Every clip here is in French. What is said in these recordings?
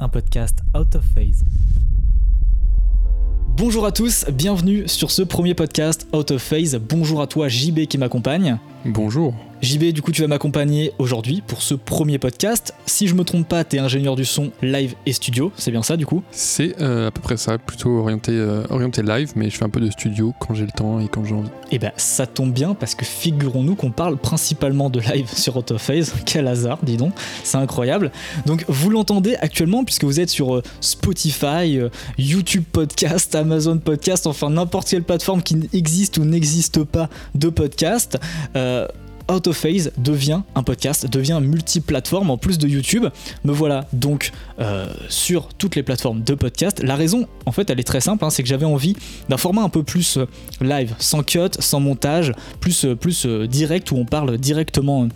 un podcast out of phase. Bonjour à tous, bienvenue sur ce premier podcast Out of Phase. Bonjour à toi JB qui m'accompagne. Bonjour. JB, du coup, tu vas m'accompagner aujourd'hui pour ce premier podcast. Si je me trompe pas, tu es ingénieur du son live et studio, c'est bien ça du coup? C'est euh, à peu près ça, plutôt orienté, euh, orienté live, mais je fais un peu de studio quand j'ai le temps et quand j'ai envie. Eh ben, ça tombe bien parce que figurons-nous qu'on parle principalement de live sur Autophase. Quel hasard, dis donc, c'est incroyable. Donc, vous l'entendez actuellement puisque vous êtes sur euh, Spotify, YouTube Podcast, Amazon Podcast, enfin n'importe quelle plateforme qui existe ou n'existe pas de podcast. Out of Phase devient un podcast, devient multiplateforme en plus de YouTube. Me voilà donc euh, sur toutes les plateformes de podcast. La raison, en fait, elle est très simple, hein, c'est que j'avais envie d'un format un peu plus euh, live, sans cut, sans montage, plus, euh, plus direct où on parle directement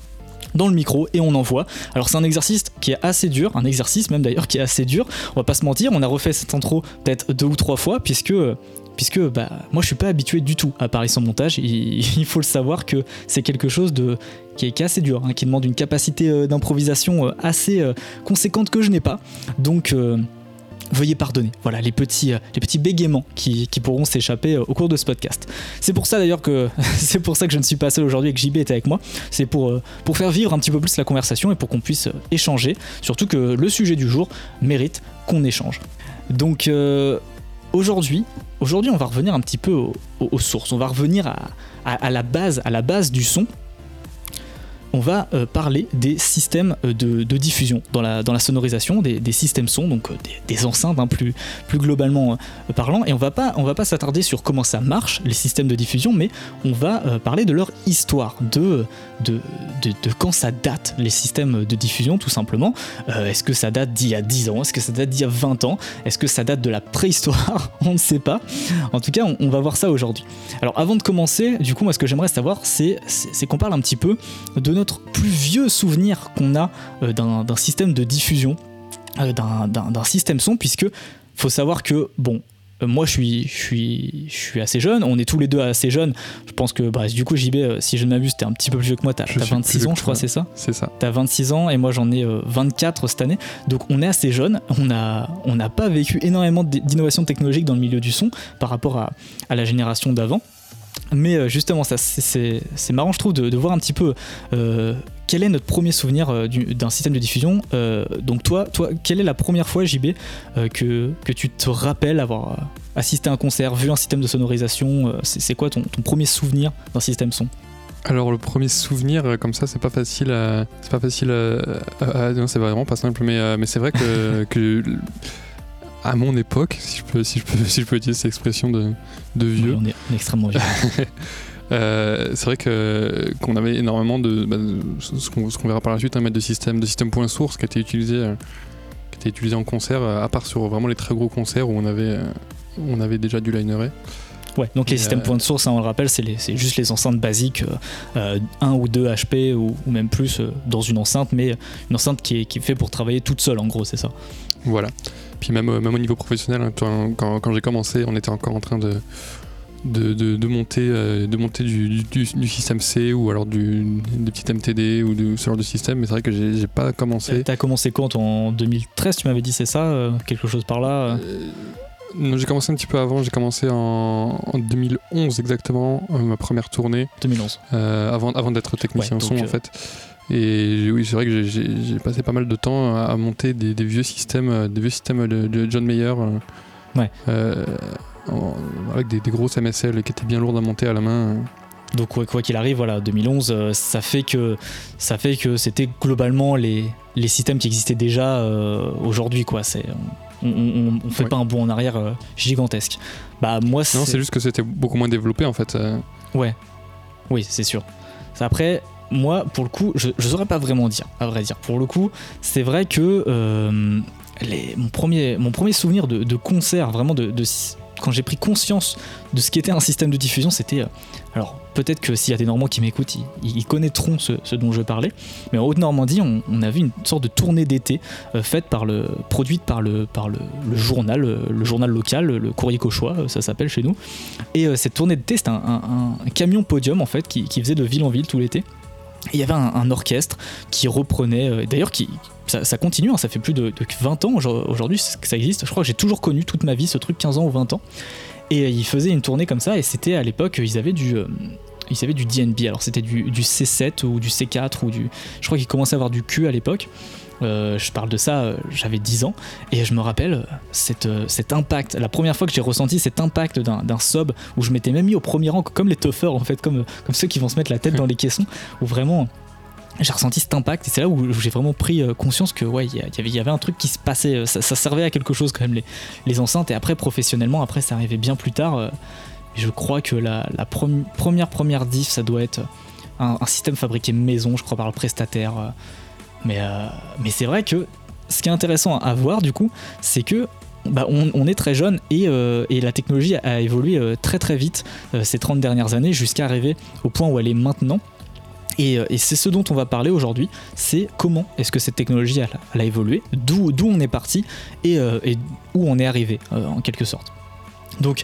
dans le micro et on envoie. Alors c'est un exercice qui est assez dur, un exercice même d'ailleurs qui est assez dur. On va pas se mentir, on a refait cette intro peut-être deux ou trois fois puisque puisque bah, moi je suis pas habitué du tout à parler sans montage. Il, faut le savoir que c'est quelque chose de, qui, est, assez dur, hein, qui demande une capacité euh, d'improvisation euh, assez euh, conséquente que je n'ai pas. Donc veuillez pardonner. Voilà les petits, les petits bégaiements qui, pourront s'échapper au cours de ce podcast. C'est pour ça d'ailleurs que c'est pour ça que je ne suis pas seul aujourd'hui et que JB est avec moi. C'est pour, pour faire vivre un petit peu plus la conversation et pour qu'on puisse échanger. Surtout que le sujet du jour mérite qu'on échange. Donc aujourd'hui, on va revenir un petit peu aux, sources. On va revenir à, la base, à la base du son on va euh, parler des systèmes euh, de, diffusion dans la, dans la sonorisation, des, systèmes son, donc euh, des, enceintes hein, plus, plus globalement parlant. Et on va on va pas s'attarder sur comment ça marche, les systèmes de diffusion, mais on va parler de leur histoire, de, de, de, quand ça date, les systèmes de diffusion, tout simplement. Est-ce que ça date d'il y a 10 ans? Est-ce que ça date d'il y a 20 ans? Est-ce que ça date de la préhistoire? On ne sait pas. En tout cas, on, on va voir ça aujourd'hui. Alors avant de commencer, du coup, moi ce que j'aimerais savoir, c'est qu'on parle un petit peu de notre plus vieux souvenir qu'on a euh, d'un système de diffusion, euh, d'un système son, puisque faut savoir que, bon, euh, moi je suis, je, suis, je suis assez jeune, on est tous les deux assez jeunes. Je pense que bah, du coup, JB, si je ne m'abuse, t'es un petit peu plus vieux que moi, t'as 26 ans, je crois, c'est ça? C'est ça. T'as 26 ans et moi j'en ai 24 cette année. Donc on est assez jeunes, on n'a on pas vécu énormément d'innovation technologique dans le milieu du son par rapport à, à la génération d'avant. Mais euh, justement, ça, c'est, marrant, je trouve, de, voir un petit peu euh, quel est notre premier souvenir euh, d'un système de diffusion. donc toi, toi, quelle est la première fois, JB, que, que tu te rappelles avoir assisté à un concert, vu un système de sonorisation c'est, quoi ton, premier souvenir d'un système son? Alors le premier souvenir comme ça c'est pas facile c'est pas facile à, c'est vraiment pas simple mais, mais c'est vrai que, que à mon époque, si je peux, si je peux, si je peux utiliser cette expression de, de vieux. on, est, extrêmement vieux. Euh, c'est vrai que qu'on avait énormément de bah, ce qu'on verra par la suite un hein, de système de système point source qui a été utilisé euh, qui a été utilisé en concert euh, à part sur vraiment les très gros concerts où on avait on avait déjà du liner Ouais, donc les systèmes point de source, hein, on le rappelle, c'est juste les enceintes basiques, 1 ou 2 HP ou, même plus dans une enceinte, mais une enceinte qui est, qui est faite pour travailler toute seule en gros, c'est ça. Voilà. Puis même, même au niveau professionnel, hein, quand, quand j'ai commencé, on était encore en train de, de, de, monter, euh, de monter du, du, système C ou alors du, des petits MTD ou de ce genre de système. Mais c'est vrai que j'ai pas commencé. T'as commencé quand? En 2013, tu m'avais dit, c'est ça euh, Quelque chose par là euh? Non, j'ai commencé un petit peu avant. J'ai commencé en, en, 2011 exactement, ma première tournée. 2011. avant avant d'être technicien son en fait. Et oui, c'est vrai que j'ai passé pas mal de temps à, monter des, vieux systèmes, euh, des vieux systèmes de, John Mayer. Euh, ouais. Euh, avec des, grosses MSL qui étaient bien lourdes à monter à la main. Donc quoi qu'il arrive, voilà, 2011, ça fait que ça fait que c'était globalement les, les systèmes qui existaient déjà aujourd'hui, quoi. C'est on, on, fait pas un bond en arrière gigantesque. Bah moi, non, c'est juste que c'était beaucoup moins développé en fait. Ouais, oui, c'est sûr. Après, moi, pour le coup, je ne saurais pas vraiment dire, à vrai dire. Pour le coup, c'est vrai que euh, mon, premier, souvenir de, concert, vraiment de, quand j'ai pris conscience de ce qu'était un système de diffusion, c'était. Euh, alors, peut-être que s'il y a des Normands qui m'écoutent, ils, connaîtront ce, dont je parlais. Mais en Haute-Normandie, on, on, a vu une sorte de tournée d'été euh, faite par le, produite par le, par le, journal, le, journal local, le Courrier Cauchois, ça s'appelle chez nous. Et cette tournée d'été, c'était un, camion podium en fait qui faisait de ville en ville tout l'été. Il y avait un, orchestre qui reprenait, d'ailleurs qui, ça, continue, hein, ça fait plus de, 20 ans aujourd'hui que ça existe. Je crois que j'ai toujours connu toute ma vie ce truc, 15 ans ou 20 ans. Et ils faisaient une tournée comme ça, et c'était à l'époque, ils avaient du. ils avaient du DNB, alors c'était du, du, C7 ou du C4 ou du. Je crois qu'ils commençaient à avoir du Q à l'époque. Euh, je parle de ça, euh, j'avais 10 ans, et je me rappelle euh, cette, cet impact, la première fois que j'ai ressenti cet impact d'un sub, où je m'étais même mis au premier rang, comme les toffers en fait, comme, comme ceux qui vont se mettre la tête dans les caissons, où vraiment j'ai ressenti cet impact et c'est là où j'ai vraiment pris conscience que ouais il y, y, avait un truc qui se passait ça, servait à quelque chose quand même les, les, enceintes et après professionnellement après ça arrivait bien plus tard je crois que la, la première première diff ça doit être un, un, système fabriqué maison je crois par le prestataire mais, euh, mais c'est vrai que ce qui est intéressant à voir du coup, c'est que bah, on, est très jeune et, euh, et, la technologie a évolué euh, très très vite ces 30 dernières années jusqu'à arriver au point où elle est maintenant. Et, et c'est ce dont on va parler aujourd'hui, c'est comment est-ce que cette technologie a évolué, d'où on est parti et, et, où on est arrivé en quelque sorte. Donc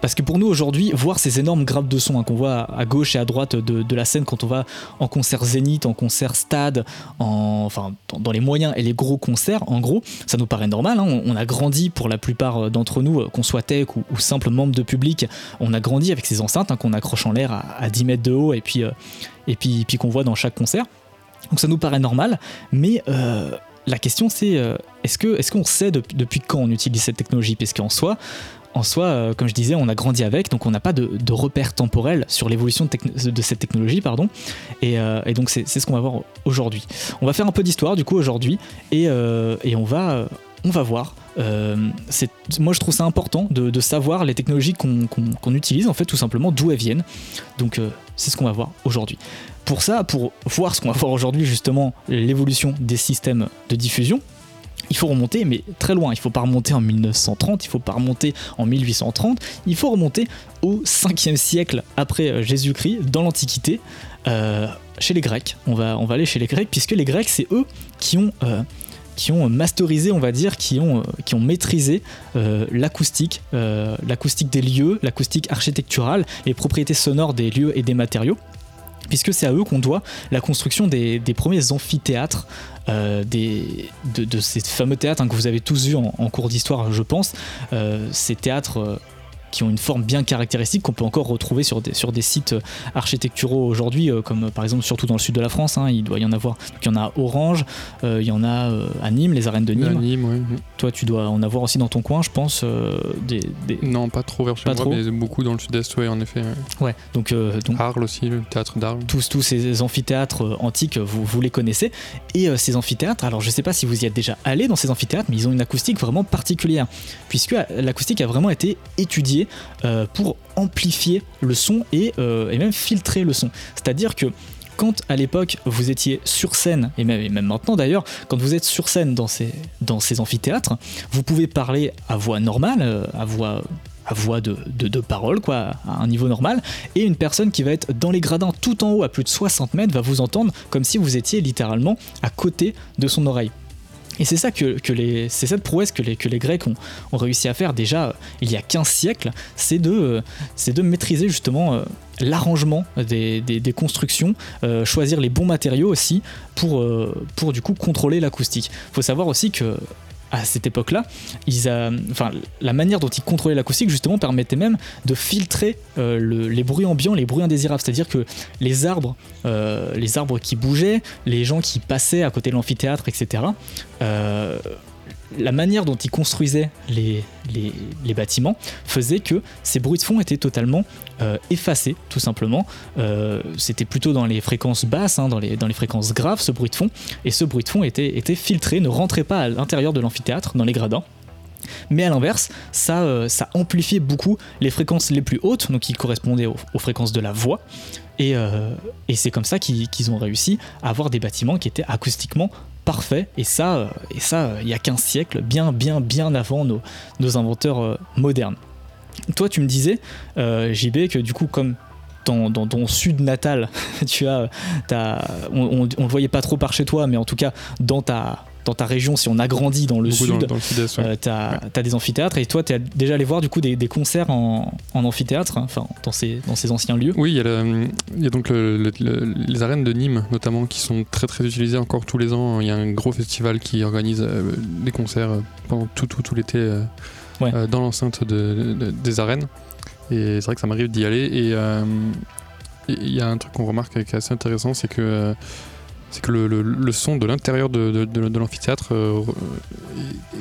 parce que pour nous aujourd'hui, voir ces énormes grappes de son hein, qu'on voit à gauche et à droite de, la scène quand on va en concert zénith, en concert stade, en, enfin dans, les moyens et les gros concerts, en gros, ça nous paraît normal. Hein. on, a grandi pour la plupart euh, d'entre nous, euh, qu'on soit tech ou, simple membre de public, on a grandi avec ces enceintes hein, qu'on accroche en l'air à, 10 mètres de haut et puis, euh, et puis, qu'on voit dans chaque concert. Donc ça nous paraît normal, mais la question c'est est-ce qu'on qu'on sait depuis quand on utilise cette technologie? Parce qu'en soi, en soi, euh, comme je disais, on a grandi avec, donc on n'a pas de, repère temporel sur l'évolution de, cette technologie, pardon. Et, euh, donc c'est ce qu'on va voir aujourd'hui. On va faire un peu d'histoire du coup aujourd'hui, et, euh, on va on va voir. moi, je trouve ça important de, savoir les technologies qu'on utilise, en fait, tout simplement d'où elles viennent. Donc, c'est ce qu'on va voir aujourd'hui. Pour ça, pour voir ce qu'on va voir aujourd'hui, justement, l'évolution des systèmes de diffusion, il faut remonter, mais très loin. Il faut pas remonter en 1930, il faut pas remonter en 1830, il faut remonter au 5e siècle après euh, Jésus-Christ, dans l'Antiquité, euh, chez les Grecs. On va, on va aller chez les Grecs, puisque les Grecs, c'est eux qui ont... Euh, qui ont masterisé, on va dire, qui ont, qui ont maîtrisé l'acoustique, l'acoustique des lieux, l'acoustique architecturale, les propriétés sonores des lieux et des matériaux puisque c'est à eux qu'on doit la construction des, premiers amphithéâtres, euh, de, ces fameux théâtres hein, que vous avez tous vus en, cours d'histoire, je pense, euh, ces théâtres euh, qui ont une forme bien caractéristique qu'on peut encore retrouver sur des, sur des sites architecturaux aujourd'hui, euh, comme par exemple surtout dans le sud de la France. Hein, il doit y en avoir. il y en a à Orange, euh, il y en a euh, à Nîmes, les arènes de Nîmes. Toi, tu dois en avoir aussi dans ton coin, je pense. Des, Non, pas trop vers chez moi, mais beaucoup dans le sud-est, oui, en effet. Ouais, donc, donc. Arles aussi, le théâtre d'Arles. Tous, tous ces amphithéâtres antiques, vous, vous les connaissez. Et ces amphithéâtres, alors je sais pas si vous y êtes déjà allé dans ces amphithéâtres, mais ils ont une acoustique vraiment particulière, puisque l'acoustique a vraiment été étudiée euh, pour amplifier le son euh, et, même filtrer le son. C'est-à-dire que quand à l'époque vous étiez sur scène, et même, maintenant d'ailleurs, quand vous êtes sur scène dans ces, amphithéâtres, vous pouvez parler à voix normale, euh, à voix à voix de, de, parole, quoi, à un niveau normal, et une personne qui va être dans les gradins tout en haut à plus de 60 mètres va vous entendre comme si vous étiez littéralement à côté de son oreille. Et c'est ça que, les, c'est cette prouesse que les, Grecs ont, réussi à faire déjà euh, il y a 15 siècles, c'est de, euh, c'est de maîtriser justement euh, l'arrangement des, constructions, choisir les bons matériaux aussi pour, pour du coup contrôler l'acoustique. Il faut savoir aussi que à cette époque-là, la manière dont ils contrôlaient l'acoustique justement permettait même de filtrer euh, les bruits ambiants, les bruits indésirables. C'est-à-dire que euh, les arbres qui bougeaient, les gens qui passaient à côté de l'amphithéâtre, etc la manière dont ils construisaient les, bâtiments faisait que ces bruits de fond étaient totalement euh, effacés, tout simplement. Euh, c'était plutôt dans les fréquences basses, hein, dans, les, fréquences graves, ce bruit de fond, et ce bruit de fond était, filtré, ne rentrait pas à l'intérieur de l'amphithéâtre, dans les gradins. Mais à l'inverse, ça, euh, amplifiait beaucoup les fréquences les plus hautes, donc qui correspondaient aux, fréquences de la voix. Et, et c'est comme ça qu'ils ont réussi à avoir des bâtiments qui étaient acoustiquement parfait. Et ça, euh, et ça euh, il y a 15 siècles, bien, bien, bien avant nos, nos inventeurs euh, modernes. Toi, tu me disais, JB, que du coup, comme dans, ton sud natal, tu as, on, ne le voyait pas trop par chez toi, mais en tout cas, dans ta, dans ta région, si on agrandit dans le Beaucoup sud, dans, dans le sud-est. ouais. euh, as des amphithéâtres et toi tu es déjà allé voir du coup des, des concerts en, en amphithéâtre, hein, enfin dans ces, dans ces anciens lieux. Oui, il y a, y donc le- le- le- les arènes de Nîmes, notamment, qui sont très très utilisées encore tous les ans. Il y a un gros festival qui organise euh, des concerts euh, pendant tout, tout, tout l'été euh, Ouais. dans l'enceinte de- de- des arènes. Et c'est vrai que ça m'arrive d'y aller. Et il y a un truc qu'on remarque qui est assez intéressant, c'est que, c'est que le, son de l'intérieur de, l'amphithéâtre euh,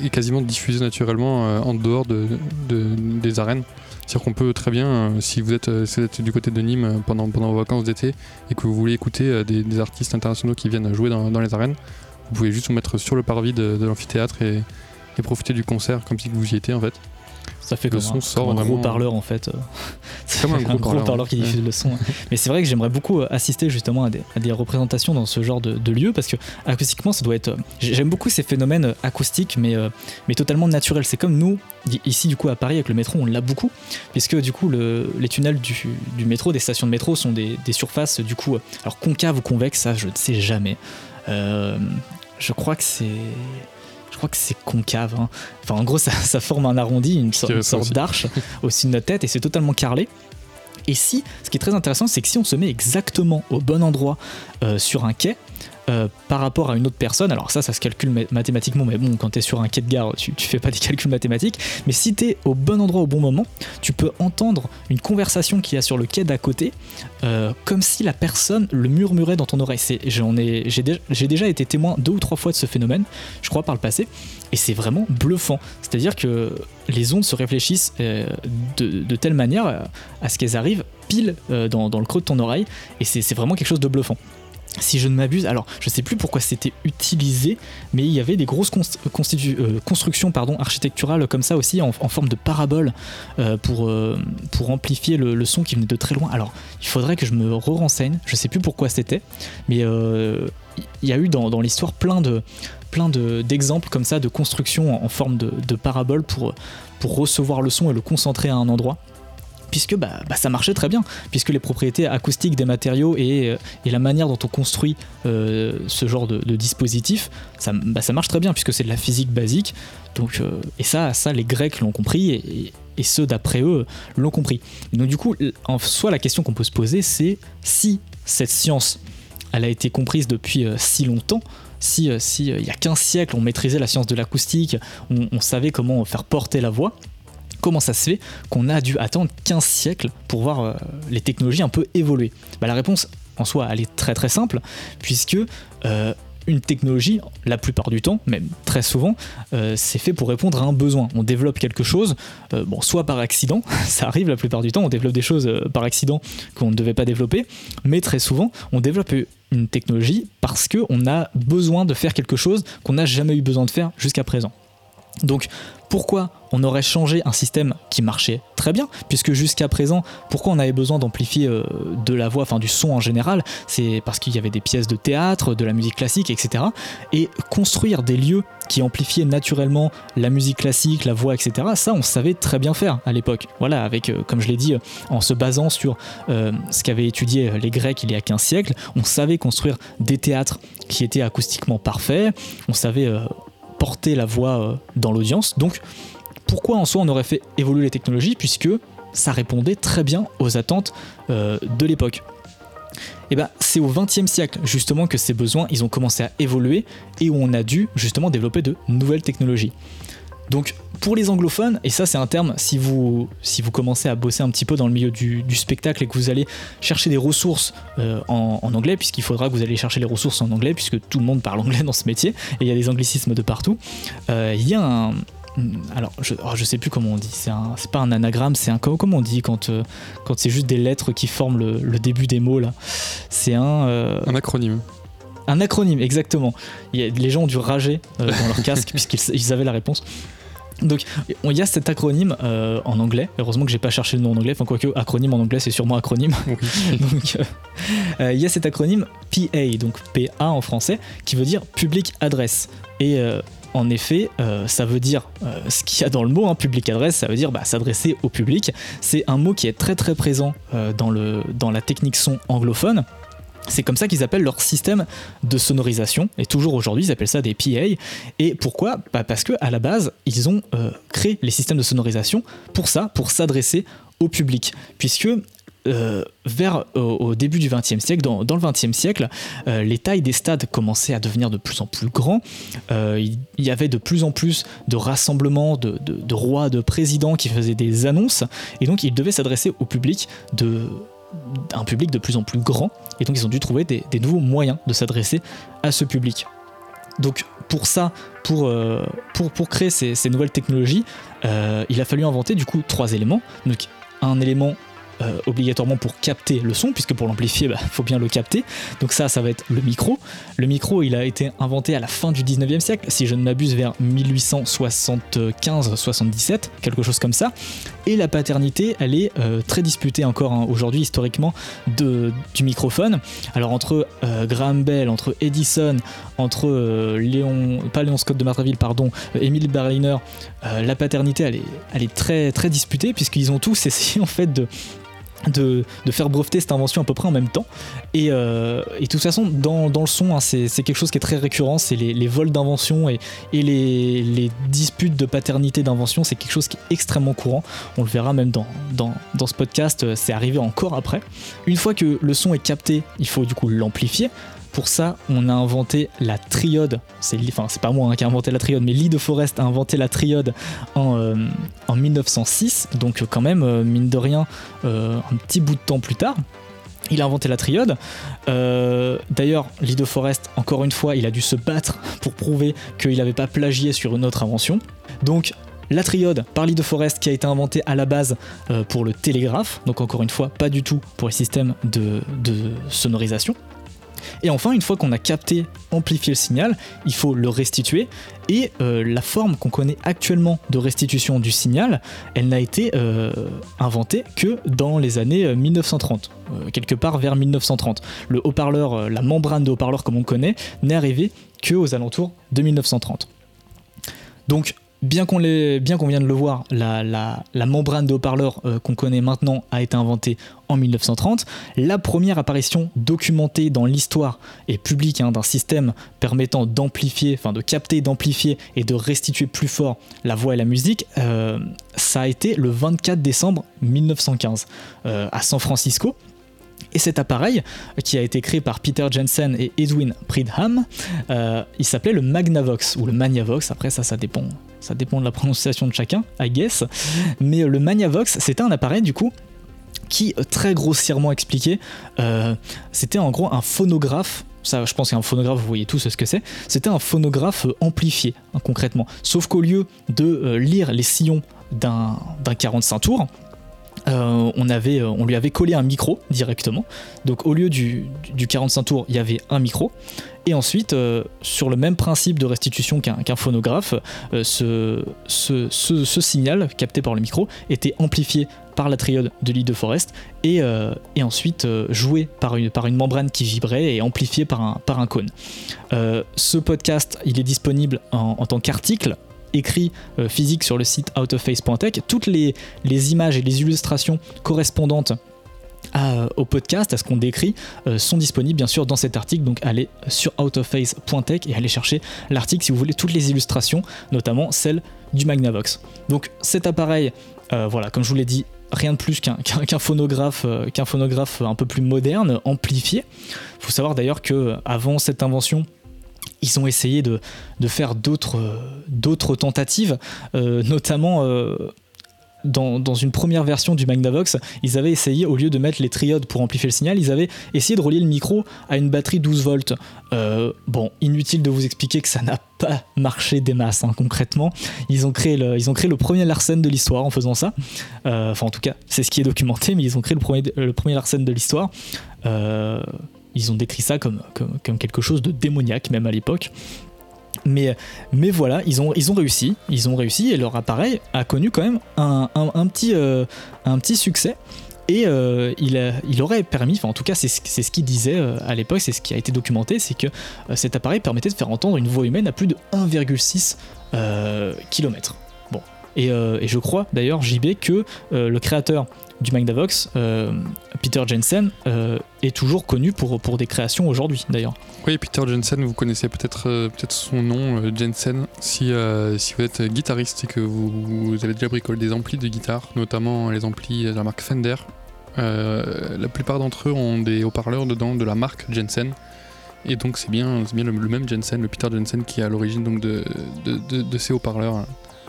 est- quasiment diffusé naturellement euh, en dehors de, de- des arènes. C'est-à-dire qu'on peut très bien, euh, si vous êtes, du côté de Nîmes pendant, vos vacances d'été et que vous voulez écouter des, artistes internationaux qui viennent jouer dans, les arènes, vous pouvez juste vous mettre sur le parvis de, de l'amphithéâtre et, et profiter du concert comme si vous y étiez en fait. Ça fait Le comme, son un, sort comme un gros parleur en fait. C'est comme un gros parleur, qui diffuse le son. Mais c'est vrai que j'aimerais beaucoup euh, assister justement à des, à des représentations dans ce genre de, de lieu parce que acoustiquement ça doit être. euh, j'ai- J'aime beaucoup ces phénomènes euh, acoustiques mais, mais totalement naturels. C'est comme nous, ici du coup à Paris avec le métro, on l'a beaucoup puisque du coup le- les tunnels du, du métro, des stations de métro sont des, des surfaces du coup. Alors concave ou convexe, ça je ne sais jamais. Euh, je crois que c'est. Je crois que c'est concave. hein. Enfin, en gros, ça, ça forme un arrondi, une, sorte- une d'arche au-dessus de notre tête et c'est totalement carrelé. Et si, ce qui est très intéressant, c'est que si on se met exactement au bon endroit euh, sur un quai, euh, par rapport à une autre personne, alors ça, ça se calcule ma- mathématiquement, mais bon, quand tu es sur un quai de gare, tu, fais pas des calculs mathématiques, mais si tu es au bon endroit au bon moment, tu peux entendre une conversation qu'il y a sur le quai d'à côté, euh, comme si la personne le murmurait dans ton oreille. J'en ai, j'ai, dé- j'ai déjà été témoin deux ou trois fois de ce phénomène, je crois par le passé, et c'est vraiment bluffant. C'est-à-dire que les ondes se réfléchissent euh, de, telle manière à ce qu'elles arrivent pile dans, le creux de ton oreille, et c'est vraiment quelque chose de bluffant. Si je ne m'abuse, alors je sais plus pourquoi c'était utilisé, mais il y avait des grosses euh, constructions architecturales comme ça aussi en, forme de parabole euh, pour, euh, pour amplifier le, son qui venait de très loin. Alors il faudrait que je me re-renseigne, je sais plus pourquoi c'était, mais il y a eu dans, l'histoire plein de plein de- d'exemples comme ça de construction en, forme de, parabole pour recevoir le son et le concentrer à un endroit puisque bah, bah, ça marchait très bien, puisque les propriétés acoustiques des matériaux et, euh, la manière dont on construit euh, ce genre de, dispositif, ça, bah, ça marche très bien, puisque c'est de la physique basique. Donc, euh, et ça, ça, les Grecs l'ont compris, et, ceux d'après eux l'ont compris. Donc du coup, en soi, la question qu'on peut se poser, c'est si cette science, elle a été comprise depuis si longtemps, si, il y a 15 siècles, on maîtrisait la science de l'acoustique, on savait comment faire porter la voix, comment ça se fait qu'on a dû attendre 15 siècles pour voir euh, les technologies un peu évoluer bah, La réponse en soi, elle est très très simple, puisque euh, une technologie, la plupart du temps, même très souvent, euh, c'est fait pour répondre à un besoin. On développe quelque chose, bon, soit par accident, ça arrive la plupart du temps, on développe des choses par accident qu'on ne devait pas développer, mais très souvent, on développe une technologie parce qu'on a besoin de faire quelque chose qu'on n'a jamais eu besoin de faire jusqu'à présent. Donc pourquoi on aurait changé un système qui marchait très bien, puisque jusqu'à présent, pourquoi on avait besoin d'amplifier euh, de la voix, enfin du son en général, c'est parce qu'il y avait des pièces de théâtre, de la musique classique, etc. Et construire des lieux qui amplifiaient naturellement la musique classique, la voix, etc. Ça, on savait très bien faire à l'époque. Voilà, avec, euh, comme je l'ai dit, euh, en se basant sur ce qu'avaient étudié les Grecs il y a 15 siècles, on savait construire des théâtres qui étaient acoustiquement parfaits, on savait porter la voix euh, dans l'audience. Donc, pourquoi en soi on aurait fait évoluer les technologies puisque ça répondait très bien aux attentes euh, de l'époque. Et ben c'est au XXe siècle justement que ces besoins ils ont commencé à évoluer et où on a dû justement développer de nouvelles technologies. Donc pour les anglophones, et ça c'est un terme, si vous, si vous commencez à bosser un petit peu dans le milieu du, du spectacle et que vous allez chercher des ressources euh, en, en anglais, puisqu'il faudra que vous allez chercher les ressources en anglais, puisque tout le monde parle anglais dans ce métier, et il y a des anglicismes de partout, euh, il y a un... Alors, je, oh, je sais plus comment on dit, c'est pas un anagramme, c'est un... Comment on dit quand, euh, quand c'est juste des lettres qui forment le, le début des mots là? C'est un... Un acronyme. un acronyme, exactement. Il y a, les gens ont dû rager dans leur casque puisqu'ils ils avaient la réponse. Donc, on- il y a cet acronyme euh, en anglais. Heureusement que j'ai pas cherché le nom en anglais. Enfin, quoique, acronyme en anglais, c'est sûrement acronyme. Oui. donc, euh, euh, il y a cet acronyme PA, donc PA en français, qui veut dire public adresse. Et en effet, euh, ça veut dire euh, ce qu'il y a dans le mot, hein, public adresse, ça veut dire bah, s'adresser au public. C'est un mot qui est très très présent euh, dans, le, dans la technique son anglophone. C'est comme ça qu'ils appellent leur système de sonorisation, et toujours aujourd'hui ils appellent ça des PA. Et pourquoi? Bah Parce que à la base ils ont euh, créé les systèmes de sonorisation pour ça, pour s'adresser au public, puisque euh, vers au, début du XXe siècle, dans, le XXe siècle, euh, les tailles des stades commençaient à devenir de plus en plus grands. il y avait de plus en plus de rassemblements de rois, de présidents qui faisaient des annonces, et donc ils devaient s'adresser au public de un public de plus en plus grand, et donc ils ont dû trouver des, nouveaux moyens de s'adresser à ce public. Donc pour ça, pour, euh, pour, pour créer ces, nouvelles technologies, euh, il a fallu inventer du coup trois éléments. Donc un élément euh, obligatoirement pour capter le son, puisque pour l'amplifier, il bah, faut bien le capter. Donc ça, ça va être le micro. Le micro, il a été inventé à la fin du 19e siècle, si je ne m'abuse, vers 1875-77, quelque chose comme ça. Et la paternité, elle est euh, très disputée encore hein, aujourd'hui historiquement de, du microphone. Alors entre euh, Graham Bell, entre Edison, entre Léon, pas Léon Scott de Martreville, pardon, Émile Berliner, la paternité, elle est, elle est très très disputée puisqu'ils ont tous essayé en fait de de, faire breveter cette invention à peu près en même temps. Et, euh, de toute façon, dans, le son, hein, c'est quelque chose qui est très récurrent, c'est les, vols d'invention et, les, disputes de paternité d'invention, c'est quelque chose qui est extrêmement courant. On le verra même dans, dans ce podcast, euh, c'est arrivé encore après. Une fois que le son est capté, il faut du coup l'amplifier. Pour ça, on a inventé la triode. C'est enfin, c'est pas moi hein, qui a inventé la triode, mais Lee de Forest a inventé la triode en, 1906. Euh, donc, quand même, euh, mine de rien, euh, un petit bout de temps plus tard. Il a inventé la triode. D'ailleurs, Lee de Forest, encore une fois, il a dû se battre pour prouver qu'il n'avait pas plagié sur une autre invention. Donc, la triode par Lee de Forest qui a été inventée à la base pour le télégraphe, donc encore une fois, pas du tout pour les systèmes de sonorisation. Et enfin, une fois qu'on a capté, amplifié le signal, il faut le restituer. Et euh, la forme qu'on connaît actuellement de restitution du signal, elle n'a été euh, inventée que dans les années 1930, euh, quelque part vers 1930. Le haut-parleur, la membrane de haut-parleur comme on connaît, n'est arrivée que aux alentours de 1930. Donc bien qu'on vient de le voir, la, membrane de haut-parleur euh, qu'on connaît maintenant a été inventée en 1930. La première apparition documentée dans l'histoire et publique hein, d'un système permettant d'amplifier, enfin de capter, d'amplifier et de restituer plus fort la voix et la musique, euh, ça a été le 24 décembre 1915 euh, à San Francisco. Et cet appareil, qui a été créé par Peter Jensen et Edwin Pridham, il s'appelait le Magnavox ou le Magnavox. Après ça, ça dépend ça dépend de la prononciation de chacun, I guess. Mais le Magnavox, c'était un appareil du coup qui, euh, très grossièrement expliqué, euh, c'était en gros un phonographe ça, je pense qu'un phonographe, vous voyez tous ce que c'est. C'était un phonographe euh, amplifié, hein, concrètement. Sauf qu'au lieu de lire les sillons d'un 45 tours, on, avait, on lui avait collé un micro directement. Donc au lieu du, du 45 tours, il y avait un micro. Et ensuite, euh, sur le même principe de restitution qu'un phonographe, euh, ce, signal capté par le micro était amplifié par la triode de l'île de Forest et, euh, ensuite joué par une, membrane qui vibrait et amplifié par un cône. ce podcast, il est disponible en, tant qu'article écrit physique sur le site outofface.tech. Toutes les, images et les illustrations correspondantes au podcast, à ce qu'on décrit, euh, sont disponibles bien sûr dans cet article. Donc allez sur outofface.tech et allez chercher l'article si vous voulez toutes les illustrations, notamment celle du Magnavox. Donc cet appareil, euh, voilà, comme je vous l'ai dit, rien de plus qu'un phonographe, euh, qu'un phonographe un peu plus moderne, amplifié. Il faut savoir d'ailleurs que avant cette invention, ils ont essayé de, de faire d'autres tentatives, notamment dans, une première version du Magnavox, ils avaient essayé, au lieu de mettre les triodes pour amplifier le signal, ils avaient essayé de relier le micro à une batterie 12 volts. Euh, bon, inutile de vous expliquer que ça n'a pas marché des masses, hein, concrètement. Ils ont, créé le, ils ont créé le premier Larsen de l'histoire en faisant ça. Euh, enfin, en tout cas, c'est ce qui est documenté, mais ils ont créé le premier, le premier Larsen de l'histoire. Ils ont décrit ça comme, quelque chose de démoniaque, même à l'époque. Mais, voilà, ils ont, réussi, ils ont réussi et leur appareil a connu quand même un, euh, petit succès. Et euh, il, il, aurait permis, enfin en tout cas c'est ce qu'il disait euh, à l'époque, c'est ce qui a été documenté, c'est que cet appareil permettait de faire entendre une voix humaine à plus de 1,6 km. Bon, Et, je crois d'ailleurs, JB, que le créateur du Magnavox, euh, Peter Jensen, euh, est toujours connu pour, pour des créations aujourd'hui d'ailleurs. Oui, Peter Jensen, vous connaissez peut-être euh, peut-être son nom, Jensen, si, si vous êtes guitariste et que vous, avez déjà bricolé des amplis de guitare, notamment les amplis de la marque Fender. la plupart d'entre eux ont des haut-parleurs dedans de la marque Jensen. Et donc c'est bien, bien le, même Jensen, le Peter Jensen qui est à l'origine de, de, de ces haut-parleurs.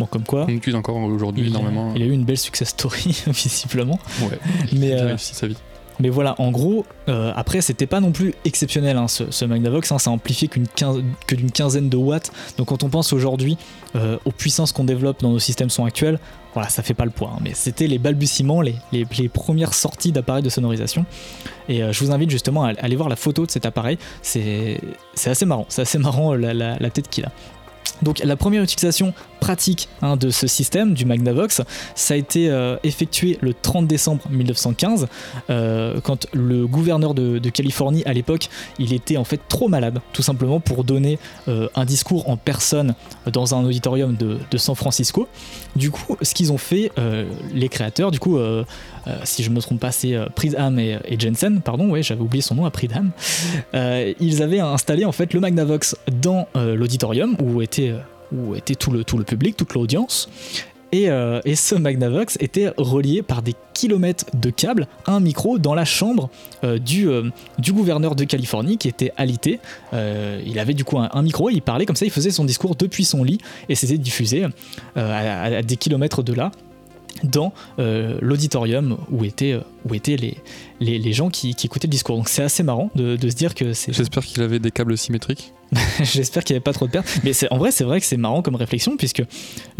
Comme quoi. On utilise encore aujourd'hui énormément. Il a eu une belle success story, visiblement. Ouais, mais, il a réussi sa vie. Mais voilà, en gros, euh, après, c'était pas non plus exceptionnel hein, ce, Magnavox, hein, ça amplifiait qu'une que d'une quinzaine de watts. Donc quand on pense aujourd'hui euh, aux puissances qu'on développe dans nos systèmes son actuels, voilà, ça fait pas le poids. Hein. mais c'était les balbutiements, les, les, premières sorties d'appareils de sonorisation. Et euh, je vous invite justement à, aller voir la photo de cet appareil. C'est assez marrant, c'est assez marrant la, la tête qu'il a. Donc la première utilisation pratique hein, de ce système, du Magnavox, ça a été euh, effectué le 30 décembre 1915, euh, quand le gouverneur de, Californie à l'époque, il était en fait trop malade, tout simplement pour donner euh, un discours en personne dans un auditorium de, San Francisco. Du coup, ce qu'ils ont fait, les créateurs, du coup, si je me trompe pas, c'est Pridham et, et, Jensen, pardon, ouais, j'avais oublié son nom à Pridham, ils avaient installé en fait le Magnavox dans l'auditorium où était où était tout le, tout le public, toute l'audience. Et, euh, et, ce Magnavox était relié par des kilomètres de câbles à un micro dans la chambre euh, du, euh, du gouverneur de Californie qui était alité. il avait du coup un, micro, il parlait comme ça, il faisait son discours depuis son lit et c'était diffusé à, des kilomètres de là dans l'auditorium où étaient, où étaient les, les, gens qui, qui, écoutaient le discours. Donc c'est assez marrant de, de, se dire que c'est... J'espère qu'il avait des câbles symétriques. J'espère qu'il n'y avait pas trop de pertes. Mais en vrai, c'est vrai que c'est marrant comme réflexion, puisque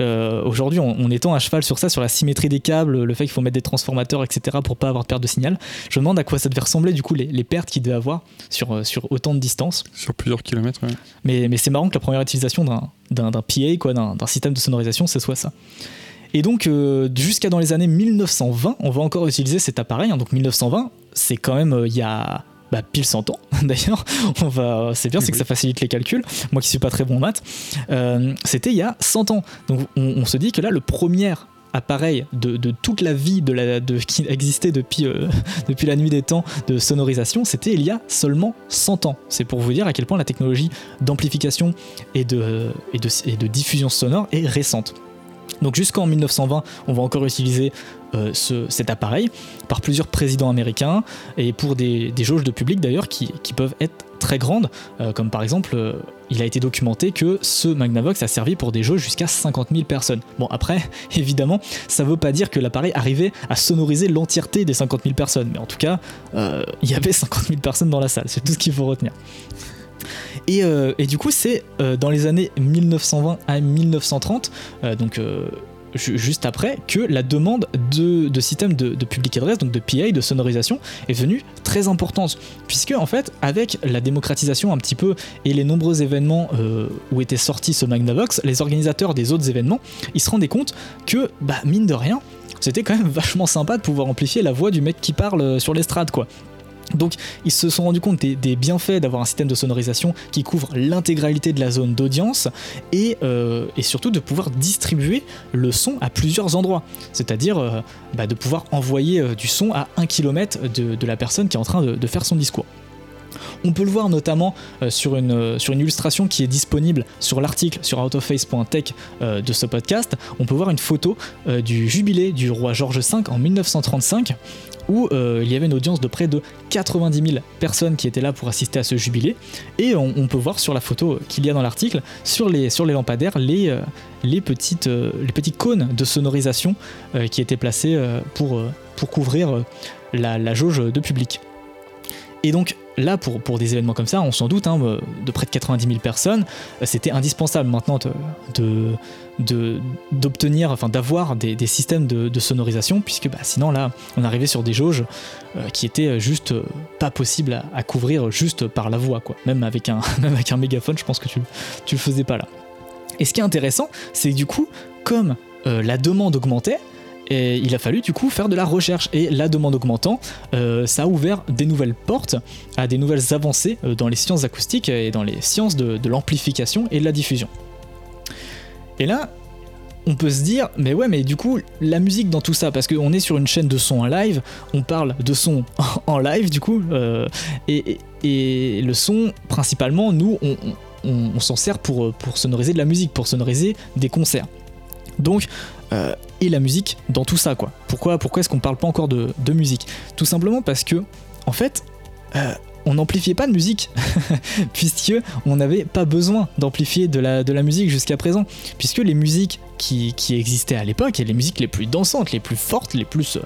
euh, aujourd'hui, on, étant à cheval sur ça, sur la symétrie des câbles, le fait qu'il faut mettre des transformateurs, etc., pour pas avoir de perte de signal, je me demande à quoi ça devait ressembler, du coup, les, pertes qu'il devait avoir sur, euh, sur autant de distance. Sur plusieurs kilomètres, ouais. Mais, mais c'est marrant que la première utilisation d'un PA, d'un système de sonorisation, ce soit ça. Et donc, euh, jusqu'à dans les années 1920, on va encore utiliser cet appareil. Hein. donc, 1920, c'est quand même il y a bah, pile 100 ans d'ailleurs. On va, c'est bien, c'est que ça facilite les calculs. Moi qui suis pas très bon en maths, euh, c'était il y a 100 ans. Donc on, se dit que là, le premier appareil de, toute la vie de la, de, qui existait depuis, euh, depuis la nuit des temps de sonorisation, c'était il y a seulement 100 ans. C'est pour vous dire à quel point la technologie d'amplification et de, et, de, et de diffusion sonore est récente. Donc jusqu'en 1920, on va encore utiliser euh, cet appareil par plusieurs présidents américains et pour des, jauges de public d'ailleurs qui, peuvent être très grandes, euh, comme par exemple, euh, il a été documenté que ce Magnavox a servi pour des jauges jusqu'à 50 000 personnes. Bon après, évidemment, ça veut pas dire que l'appareil arrivait à sonoriser l'entièreté des 50 000 personnes, mais en tout cas, il y avait 50 000 personnes dans la salle, c'est tout ce qu'il faut retenir. Euh, et, du coup, c'est euh, dans les années 1920 à 1930, euh, donc juste après, que la demande de, système de, de public address, donc de PA, de sonorisation, est venue très importante. Puisque, en fait, avec la démocratisation un petit peu et les nombreux événements où était sorti ce Magnavox, les organisateurs des autres événements, ils se rendaient compte que, bah, mine de rien, c'était quand même vachement sympa de pouvoir amplifier la voix du mec qui parle sur l'estrade, quoi. Donc ils se sont rendus compte des, bienfaits d'avoir un système de sonorisation qui couvre l'intégralité de la zone d'audience et, euh, surtout de pouvoir distribuer le son à plusieurs endroits. C'est-à-dire euh, bah, de pouvoir envoyer euh, du son à un kilomètre de, la personne qui est en train de, faire son discours. On peut le voir notamment sur, une, sur, une, illustration qui est disponible sur l'article sur outofface.tech de ce podcast. On peut voir une photo du jubilé du roi George V en 1935 où euh, il y avait une audience de près de 90 000 personnes qui étaient là pour assister à ce jubilé. Et on, peut voir sur la photo qu'il y a dans l'article, sur les, sur les lampadaires, les, euh, petites, euh, petits cônes de sonorisation qui étaient placés pour, pour couvrir la, la jauge de public. Et donc là, pour, pour des événements comme ça, on s'en doute, hein, de près de 90 000 personnes, c'était indispensable maintenant de, d'obtenir, enfin d'avoir des, systèmes de, sonorisation, puisque bah, sinon là, on arrivait sur des jauges euh, qui étaient juste euh, pas possibles à, couvrir juste par la voix, quoi. Même avec un, avec un mégaphone, je pense que tu, tu le faisais pas là. Et ce qui est intéressant, c'est que du coup, comme euh, la demande augmentait, et il a fallu du coup faire de la recherche. Et la demande augmentant, ça a ouvert des nouvelles portes à des nouvelles avancées dans les sciences acoustiques et dans les sciences de l'amplification et de la diffusion. Et là, on peut se dire, mais ouais, mais du coup, la musique dans tout ça, parce qu'on est sur une chaîne de son en live, on parle de son en live, du coup, euh, et, le son, principalement, nous, on, s'en sert pour sonoriser de la musique, pour sonoriser des concerts. Donc, euh, et la musique dans tout ça, quoi. Pourquoi, est-ce qu'on parle pas encore de, de musique? Tout simplement parce que, en fait, euh, on n'amplifiait pas de musique, puisque on n'avait pas besoin d'amplifier de la, de la musique jusqu'à présent, puisque les musiques qui, existaient à l'époque, et les musiques les plus dansantes, les plus fortes, les plus,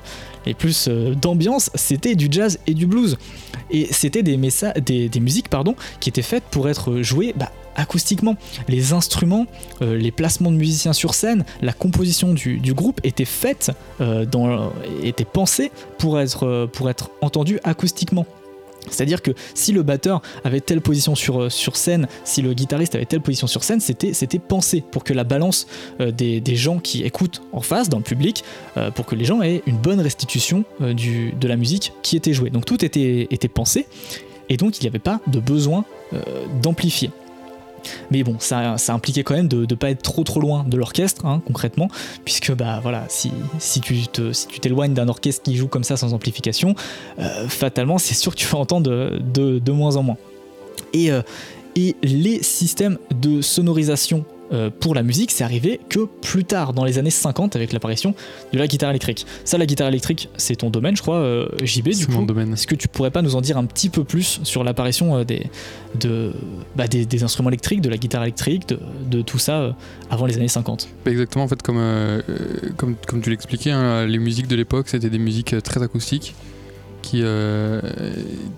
les plus euh, d'ambiance, c'était du jazz et du blues. Et c'était des, des, des, musiques pardon, qui étaient faites pour être jouées bah, acoustiquement. Les instruments, euh, les placements de musiciens sur scène, la composition du, groupe étaient faites, euh, dans, pour être, pour être acoustiquement. C'est-à-dire que si le batteur avait telle position sur, euh, sur scène, si le guitariste avait telle position sur scène, c'était, pensé pour que la balance euh, des, gens qui écoutent en face, dans le public, euh, pour que les gens aient une bonne restitution de la musique qui était jouée. Donc tout était pensé, et donc il n'y avait pas de besoin d'amplifier. Mais bon, ça, impliquait quand même de ne pas être trop trop loin de l'orchestre, hein, concrètement, puisque bah voilà, si, si tu si tu t'éloignes d'un orchestre qui joue comme ça sans amplification, euh, fatalement, c'est sûr que tu vas entendre de, de, moins en moins. Et, euh, et les systèmes de sonorisation euh, pour la musique, c'est arrivé que plus tard, dans les années 50, avec l'apparition de la guitare électrique. Ça, la guitare électrique, c'est ton domaine, je crois, euh, JB, du coup. Est-ce que tu pourrais pas nous en dire un petit peu plus sur l'apparition euh, des, de, bah, des, instruments électriques, de la guitare électrique, de, tout ça avant les années 50 bah, Exactement, en fait, comme, comme, comme, tu l'expliquais, hein, les musiques de l'époque, c'était des musiques très acoustiques. Qui,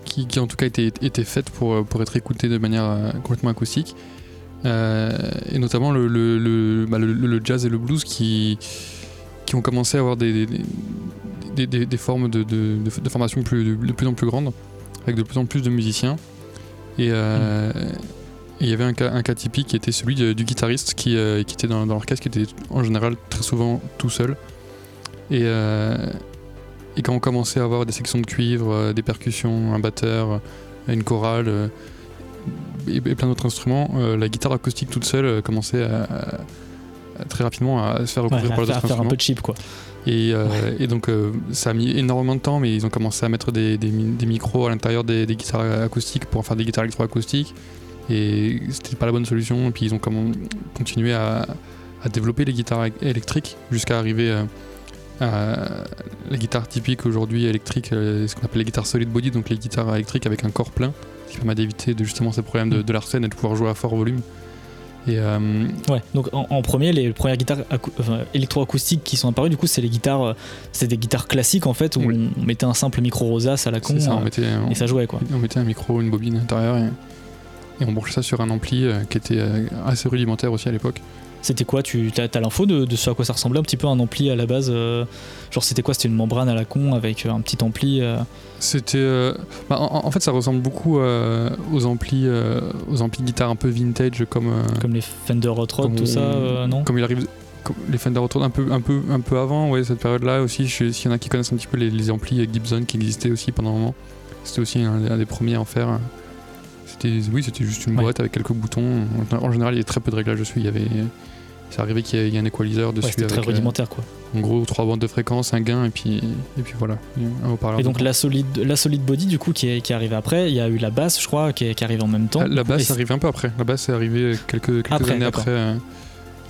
qui, qui, en tout cas étaient, étaient faites pour, pour être écoutées de manière complètement acoustique. Euh, et notamment le, bah, le, le, jazz et le blues qui, qui ont commencé à avoir des, des, formes de, de, de, formation plus, de, plus en plus grandes, avec de plus en plus de musiciens. Et euh, il y avait un cas, un cas, typique qui était celui du, guitariste qui, euh, qui était dans, dans l'orchestre, qui était en général très souvent tout seul. Et, et quand on commençait à avoir des sections de cuivre, des percussions, un batteur, une chorale, et, plein d'autres instruments, euh, la guitare acoustique toute seule euh, commençait à, très rapidement à se faire recouvrir par les autres faire un peu cheap quoi. Et, euh, et donc ça a mis énormément de temps, mais ils ont commencé à mettre des, des, micros à l'intérieur des, des, guitares acoustiques pour en faire des guitares électroacoustiques. Et c'était pas la bonne solution. Et puis ils ont continué à, à développer les guitares électriques jusqu'à arriver à la guitare typique aujourd'hui électrique, ce qu'on appelle les guitares solid body, donc les guitares électriques avec un corps plein qui permet d'éviter de, justement ces problèmes de, de l'arsène et de pouvoir jouer à fort volume. Et euh, Ouais, donc en, premier, les premières guitares électroacoustiques qui sont apparues, du coup, c'est les guitares, euh, c'est des guitares classiques en fait, où on mettait un simple micro rosace à la con ça, euh, et ça jouait quoi. On mettait un micro, une bobine à l'intérieur et, et, on branchait ça sur un ampli qui était assez rudimentaire aussi à l'époque. C'était quoi Tu as, l'info de, ce à quoi ça ressemblait un petit peu un ampli à la base euh, Genre c'était quoi C'était une membrane à la con avec un petit ampli euh C'était. Euh, bah, en, fait, ça ressemble beaucoup aux amplis, aux amplis guitare un peu vintage comme. comme les Fender Hot Rod, tout ça, non Comme il arrive. les Fender Hot Rod un peu, un peu, un peu avant, ouais, cette période-là aussi. S'il y en a qui connaissent un petit peu les, amplis Gibson qui existaient aussi pendant un moment, c'était aussi un, des premiers à en faire. C'était, oui, c'était juste une boîte avec quelques boutons. En, général, il y avait très peu de réglages dessus. Il y avait c'est arrivé qu'il y, ait un équaliseur dessus. Ouais, très euh, rudimentaire quoi. En gros, trois bandes de fréquence, un gain et puis, et puis voilà, un haut-parleur. Et donc la solide, la solide body du coup qui est, qui est arrivée après, il y a eu la basse je crois qui est, qui arrive en même temps. La, basse est arrivée un peu après. La basse est arrivée quelques, quelques années après.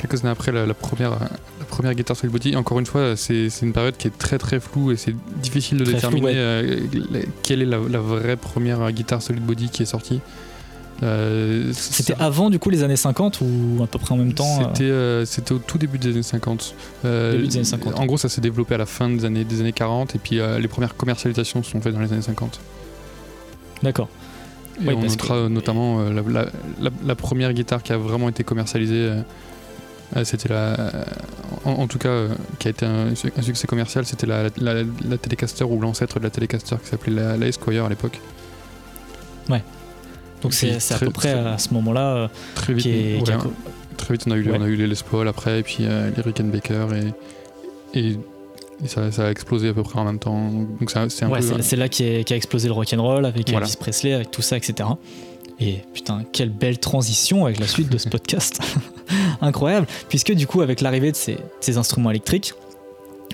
Euh, quelques années après la, première, la première guitare solid body. Encore une fois, c'est une période qui est très très floue et c'est difficile de déterminer euh, quelle est la, la, vraie première guitare solid body qui est sortie. Euh, c'était avant du coup les années 50 ou à peu près en même temps euh C'était au tout début des années 50. Début des années 50. En gros, ça s'est développé à la fin des années, des années 40 et puis les premières commercialisations sont faites dans les années 50. D'accord. Et on notera notamment la, la, première guitare qui a vraiment été commercialisée. C'était la. En, tout cas, qui a été un, succès commercial, c'était la, la, Telecaster ou l'ancêtre de la Telecaster qui s'appelait la, Esquire à l'époque. Ouais. Donc c'est à peu près à ce moment-là. Euh, très vite, très vite on a eu, on a eu les Les Paul après, et puis euh, les Rickenbacker, et, et, ça, ça, a explosé à peu près en même temps. Donc c'est ouais, C'est là qu'a a explosé le rock'n'roll avec Elvis Presley, avec tout ça, etc. Et putain, quelle belle transition avec la suite de ce podcast. incroyable, puisque du coup, avec l'arrivée de ces, instruments électriques,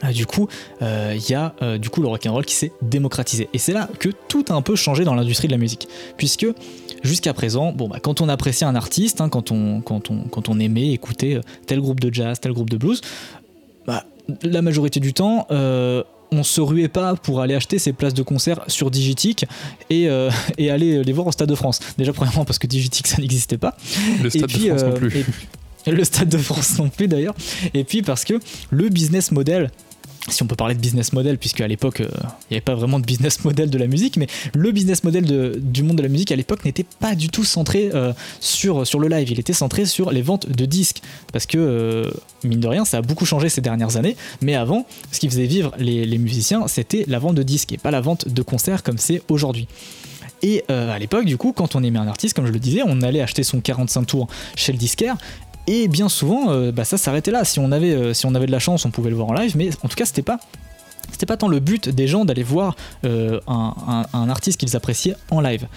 euh, du coup, il y a du coup le rock'n'roll qui s'est démocratisé. Et c'est là que tout a un peu changé dans l'industrie de la musique. Puisque jusqu'à présent, bon, bah, quand on appréciait un artiste, hein, quand, on, quand, on, quand on aimait écouter tel groupe de jazz, tel groupe de blues, bah, la majorité du temps, on se ruait pas pour aller acheter ses places de concert sur Digitic et, euh, et aller les voir au Stade de France. Déjà, premièrement, parce que Digitic, ça n'existait pas. Le Stade de France non euh, plus. le Stade de France non plus, d'ailleurs. Et puis, parce que le business model si on peut parler de business model, puisque à l'époque, euh, il n'y avait pas vraiment de business model de la musique, mais le business model du monde de la musique à l'époque n'était pas du tout centré euh, sur, le live, il était centré sur les ventes de disques. Parce que, euh, mine de rien, ça a beaucoup changé ces dernières années, mais avant, ce qui faisait vivre les, les musiciens, c'était la vente de disques et pas la vente de concerts comme c'est aujourd'hui. Et à l'époque, du coup, quand on aimait un artiste, comme je le disais, on allait acheter son 45 tours chez le disquaire et bien souvent, euh, bah, ça s'arrêtait là. Si on, avait, euh, si on avait de la chance, on pouvait le voir en live, mais en tout cas, c'était pas c'était pas tant le but des gens d'aller voir euh, un, artiste qu'ils appréciaient en live.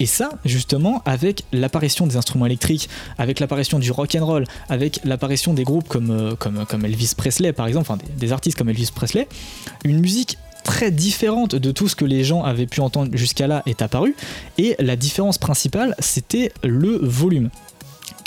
Et ça, justement, avec l'apparition des instruments électriques, avec l'apparition du rock and roll, avec l'apparition des groupes comme, comme, comme, Elvis Presley, par exemple, enfin des, des, artistes comme Elvis Presley, une musique très différente de tout ce que les gens avaient pu entendre jusqu'à là est apparue. Et la différence principale, c'était le volume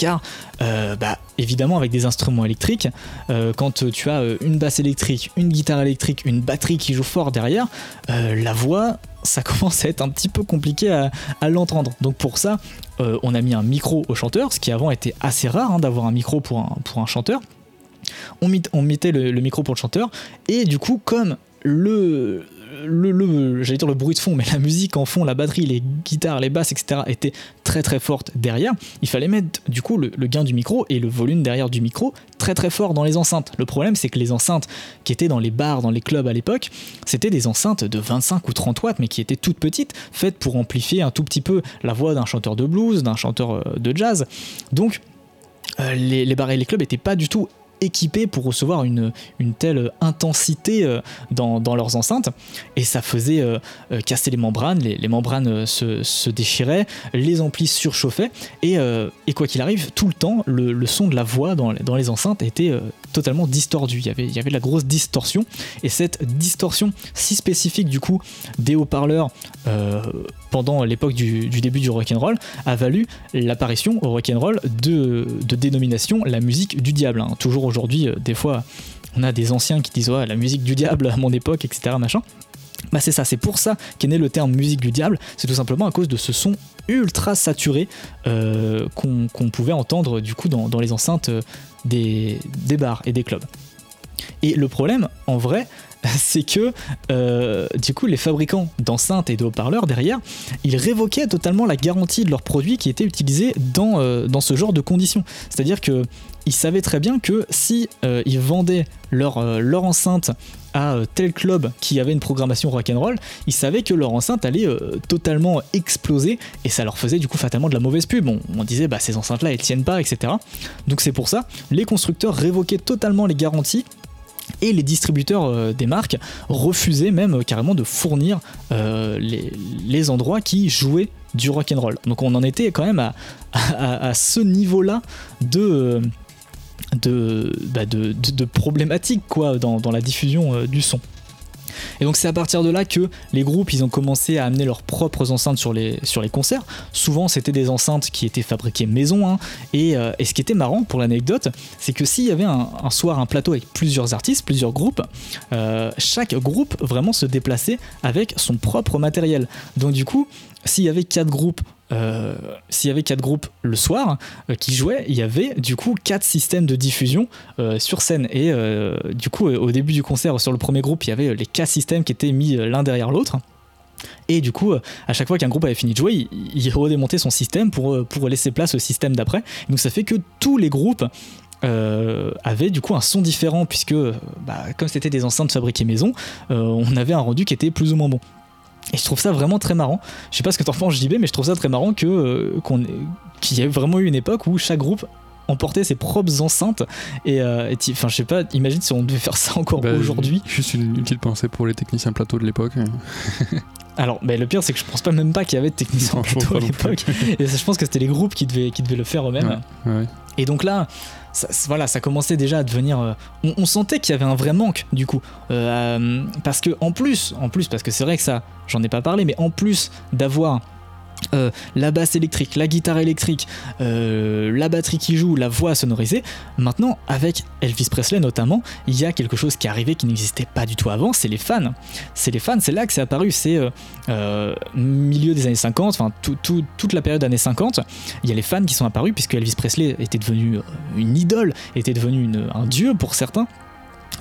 car euh, bah, évidemment avec des instruments électriques, euh, quand tu as euh, une basse électrique, une guitare électrique, une batterie qui joue fort derrière, la voix, ça commence à être un petit peu compliqué à, l'entendre. Donc pour ça, on a mis un micro au chanteur, ce qui avant était assez rare hein, d'avoir un micro pour un, pour un chanteur. On, mettait le, micro pour le chanteur, et du coup, comme le, le, j'allais dire le bruit de fond, mais la musique en fond, la batterie, les guitares, les basses, etc. étaient très très fortes derrière. Il fallait mettre du coup le, gain du micro et le volume derrière du micro très très fort dans les enceintes. Le problème, c'est que les enceintes qui étaient dans les bars, dans les clubs à l'époque, c'était des enceintes de 25 ou 30 watts, mais qui étaient toutes petites, faites pour amplifier un tout petit peu la voix d'un chanteur de blues, d'un chanteur euh, de jazz. Donc, euh, les, les bars et les clubs n'étaient pas du tout équipés pour recevoir une, telle intensité euh, dans, leurs enceintes. Et ça faisait euh, euh, casser les membranes, les, membranes se, déchiraient, les amplis surchauffaient. Et, quoi qu'il arrive, tout le temps, le, le, son de la voix dans, dans les enceintes était totalement distordu. Il y, avait, de la grosse distorsion. Et cette distorsion si spécifique du coup des haut-parleurs pendant l'époque du, début du rock'n'roll a valu l'apparition au rock'n'roll de, de dénomination la musique du diable. Hein. Toujours aujourd'hui, euh, des fois, on a des anciens qui disent ouais, la musique du diable à mon époque, etc. Machin. Bah c'est ça, c'est pour ça qu'est né le terme musique du diable, c'est tout simplement à cause de ce son ultra saturé euh, qu'on pouvait entendre du coup dans, les enceintes euh, des, des, bars et des clubs. Et le problème, en vrai, c'est que du coup les fabricants d'enceintes et de haut-parleurs derrière, ils révoquaient totalement la garantie de leurs produits qui étaient utilisés dans, dans ce genre de conditions. C'est-à-dire que ils savaient très bien que si euh, ils vendaient leur, euh, leur enceinte à euh, tel club qui avait une programmation rock'n'roll, ils savaient que leur enceinte allait totalement exploser et ça leur faisait du coup fatalement de la mauvaise pub. On, on disait bah ces enceintes là elles tiennent pas, etc. Donc c'est pour ça, les constructeurs révoquaient totalement les garanties et les distributeurs des marques refusaient même carrément de fournir les, endroits qui jouaient du rock'n'roll. Donc on en était quand même à ce niveau-là de, bah, de, de, problématiques quoi, dans, la diffusion euh, du son. Et donc c'est à partir de là que les groupes ils ont commencé à amener leurs propres enceintes sur les, sur les concerts. Souvent c'était des enceintes qui étaient fabriquées maison. Hein. Euh, et, ce qui était marrant pour l'anecdote, c'est que s'il y avait un, soir un plateau avec plusieurs artistes, plusieurs groupes, euh, chaque groupe vraiment se déplaçait avec son propre matériel. Donc du coup, s'il y avait quatre groupes euh, s'il y avait quatre groupes le soir euh, qui jouaient, il y avait du coup quatre systèmes de diffusion euh, sur scène. Et du coup, au début du concert, sur le premier groupe, il y avait les quatre systèmes qui étaient mis l'un derrière l'autre. Et du coup, à chaque fois qu'un groupe avait fini de jouer, il, redémontait son système pour, laisser place au système d'après. Donc ça fait que tous les groupes avaient du coup un son différent puisque bah, comme c'était des enceintes fabriquées maison, on avait un rendu qui était plus ou moins bon. Et je trouve ça vraiment très marrant. Je sais pas ce que t'en penses, JB, mais je trouve ça très marrant que euh, qu'on qu'il y ait vraiment eu une époque où chaque groupe emportait ses propres enceintes. Et euh, enfin je sais pas imagine si on devait faire ça encore bah, aujourd'hui. juste une, petite pensée pour les techniciens plateau de l'époque. Alors mais le pire c'est que je pense pas même pas qu'il y avait de techniciens plateau à l'époque. Et je pense que c'était les groupes qui devaient, qui devaient le faire eux-mêmes. Et donc là ça, voilà, ça commençait déjà à devenir. euh, on, sentait qu'il y avait un vrai manque du coup, euh, parce que en plus, en plus, parce que c'est vrai que ça, j'en ai pas parlé, mais en plus d'avoir euh, la basse électrique, la guitare électrique, euh, la batterie qui joue, la voix sonorisée. Maintenant, avec Elvis Presley notamment, il y a quelque chose qui est arrivé qui n'existait pas du tout avant, c'est les fans. C'est les fans, c'est là que c'est apparu, c'est euh, milieu des années 50, enfin tout- tout- toute la période années 50, il y a les fans qui sont apparus puisque Elvis Presley était devenu une idole, était devenu un dieu pour certains.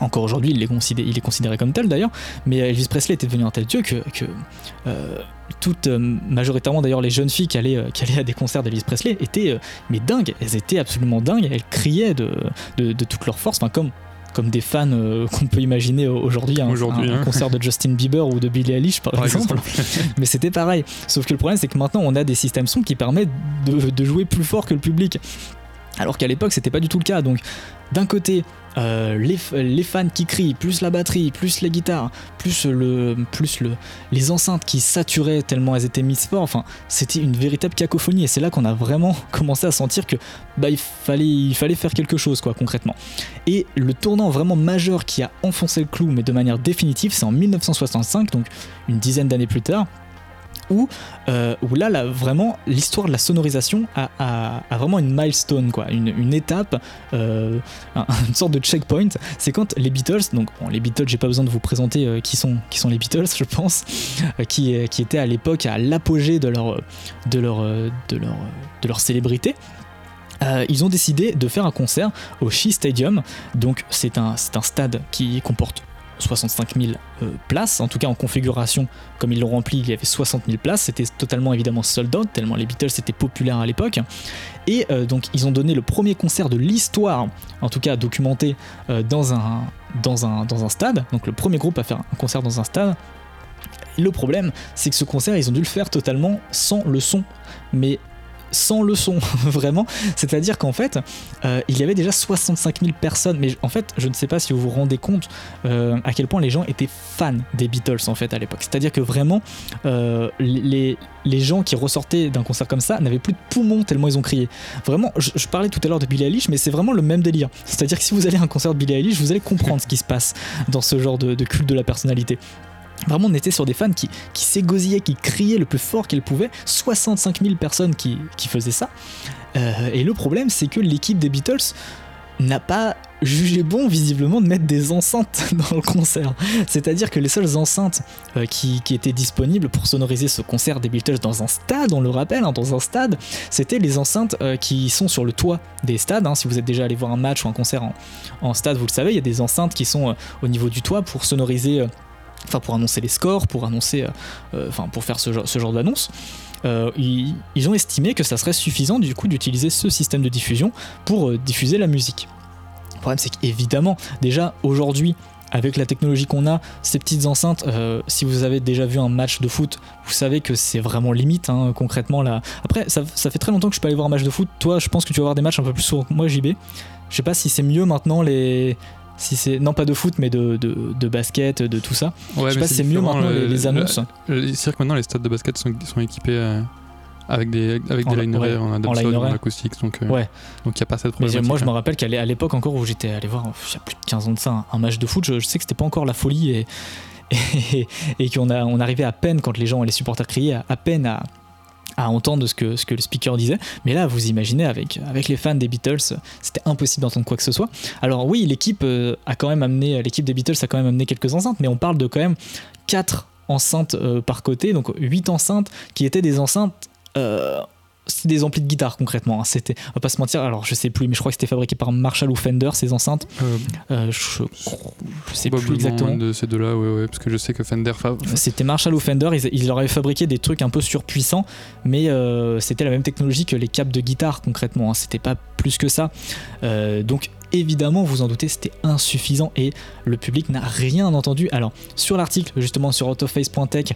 Encore aujourd'hui, il, est considéré- il est considéré comme tel d'ailleurs, mais Elvis Presley était devenu un tel dieu que, que, euh, toutes, euh, majoritairement d'ailleurs les jeunes filles qui allaient, euh, qui allaient à des concerts d'Elvis Presley étaient mais dingues, elles étaient absolument dingues, elles criaient de, de, de toute leur force, enfin comme, comme des fans euh, qu'on peut imaginer aujourd'hui un, Aujourd'hui, un- hein. concert de Justin Bieber ou de Billie Eilish par, Par exemple. exemple. mais c'était pareil. Sauf que le problème c'est que maintenant on a des systèmes son qui permettent de, de jouer plus fort que le public. Alors qu'à l'époque c'était pas du tout le cas. Donc d'un côté euh, les, fans qui crient, plus la batterie, plus les guitares, plus le, plus le, les enceintes qui saturaient tellement elles étaient mises fort. Enfin, c'était une véritable cacophonie et c'est là qu'on a vraiment commencé à sentir que bah il fallait, il fallait faire quelque chose quoi concrètement. Et le tournant vraiment majeur qui a enfoncé le clou mais de manière définitive, c'est en 1965, donc une dizaine d'années plus tard. Où, euh, là, vraiment, l'histoire de la sonorisation a, vraiment une milestone, quoi, une, étape, euh, un- une sorte de checkpoint. C'est quand les Beatles, donc les Beatles, j'ai pas besoin de vous présenter euh, qui, sont, les Beatles, je pense, qui, étaient à l'époque à l'apogée de leur, célébrité. Ils ont décidé de faire un concert au Shea Stadium. Donc c'est un, un stade qui comporte 65 000 euh, places, en tout cas en configuration comme ils l'ont rempli, il y avait 60 000 places. C'était totalement évidemment sold out, tellement les Beatles étaient populaires à l'époque. Et euh, donc ils ont donné le premier concert de l'histoire, en tout cas documenté euh, dans, un, dans, un, dans un stade. Donc le premier groupe à faire un concert dans un stade. Le problème, c'est que ce concert, ils ont dû le faire totalement sans le son. Mais sans le son, vraiment. C'est-à-dire qu'en fait, euh, il y avait déjà 65 000 personnes. Mais en fait, je ne sais pas si vous vous rendez compte euh, à quel point les gens étaient fans des Beatles en fait à l'époque. C'est-à-dire que vraiment, euh, les, les gens qui ressortaient d'un concert comme ça n'avaient plus de poumons tellement ils ont crié. Vraiment, je, parlais tout à l'heure de Billie Eilish, mais c'est vraiment le même délire. C'est-à-dire que si vous allez à un concert de Billie Eilish, vous allez comprendre ce qui se passe dans ce genre de culte de la personnalité. Vraiment, on était sur des fans qui, s'égosillaient, qui criaient le plus fort qu'ils pouvaient. 65 000 personnes qui, faisaient ça. Euh, et le problème, c'est que l'équipe des Beatles n'a pas jugé bon visiblement de mettre des enceintes dans le concert. C'est-à-dire que les seules enceintes euh, qui, étaient disponibles pour sonoriser ce concert des Beatles dans un stade, on le rappelle, hein, dans un stade, c'était les enceintes euh, qui sont sur le toit des stades. hein. Si vous êtes déjà allé voir un match ou un concert en, stade, vous le savez, il y a des enceintes qui sont au niveau du toit pour sonoriser, enfin pour annoncer les scores, pour annoncer, euh, euh, pour faire ce genre, ce genre d'annonce. Euh, ils, ont estimé que ça serait suffisant du coup d'utiliser ce système de diffusion pour diffuser la musique. Le problème c'est qu'évidemment, déjà aujourd'hui, avec la technologie qu'on a, ces petites enceintes, si vous avez déjà vu un match de foot, vous savez que c'est vraiment limite hein, concrètement là. Après, ça, ça fait très longtemps que je peux aller voir un match de foot. Toi, je pense que tu vas voir des matchs un peu plus souvent que moi, JB. Je sais pas si c'est mieux maintenant les. Si c'est non pas de foot mais de, de, de basket de tout ça Ouais, je sais mais pas si c'est mieux maintenant le- les, les le- annonces le- C'est vrai que maintenant les stades de basket sont, sont équipés euh, avec des, avec En des ouais, en en en acoustique, donc il Ouais. n'y a pas cette Mais problématique. moi, je me rappelle qu'à l'époque encore où j'étais allé voir, il y a plus de 15 ans de ça, un, un match de foot, je, je sais que c'était pas encore la folie et, et, et qu'on a, on arrivait à peine, quand les gens, les supporters criaient, à, à peine à, à entendre ce que, le speaker disait. Mais là, vous imaginez, avec, avec les fans des Beatles, c'était impossible d'entendre quoi que ce soit. Alors oui, l'équipe euh, a quand même amené, l'équipe des Beatles a quand même amené quelques enceintes, mais on parle de quand même 4 enceintes euh, par côté, donc 8 enceintes qui étaient des enceintes... euh, c'était des amplis de guitare concrètement. hein. C'était, on va pas se mentir. Alors je sais plus, mais je crois que c'était fabriqué par Marshall ou Fender ces enceintes. Euh, Euh, je, je sais plus exactement. de ces deux-là, ouais, ouais, parce que je sais que Fender. C'était Marshall ou Fender. Ils, ils leur avaient fabriqué des trucs un peu surpuissants, mais euh, c'était la même technologie que les câbles de guitare concrètement. hein. C'était pas plus que ça. Donc évidemment, vous en doutez, c'était insuffisant et le public n'a rien entendu. Alors sur l'article justement sur autoface.tech,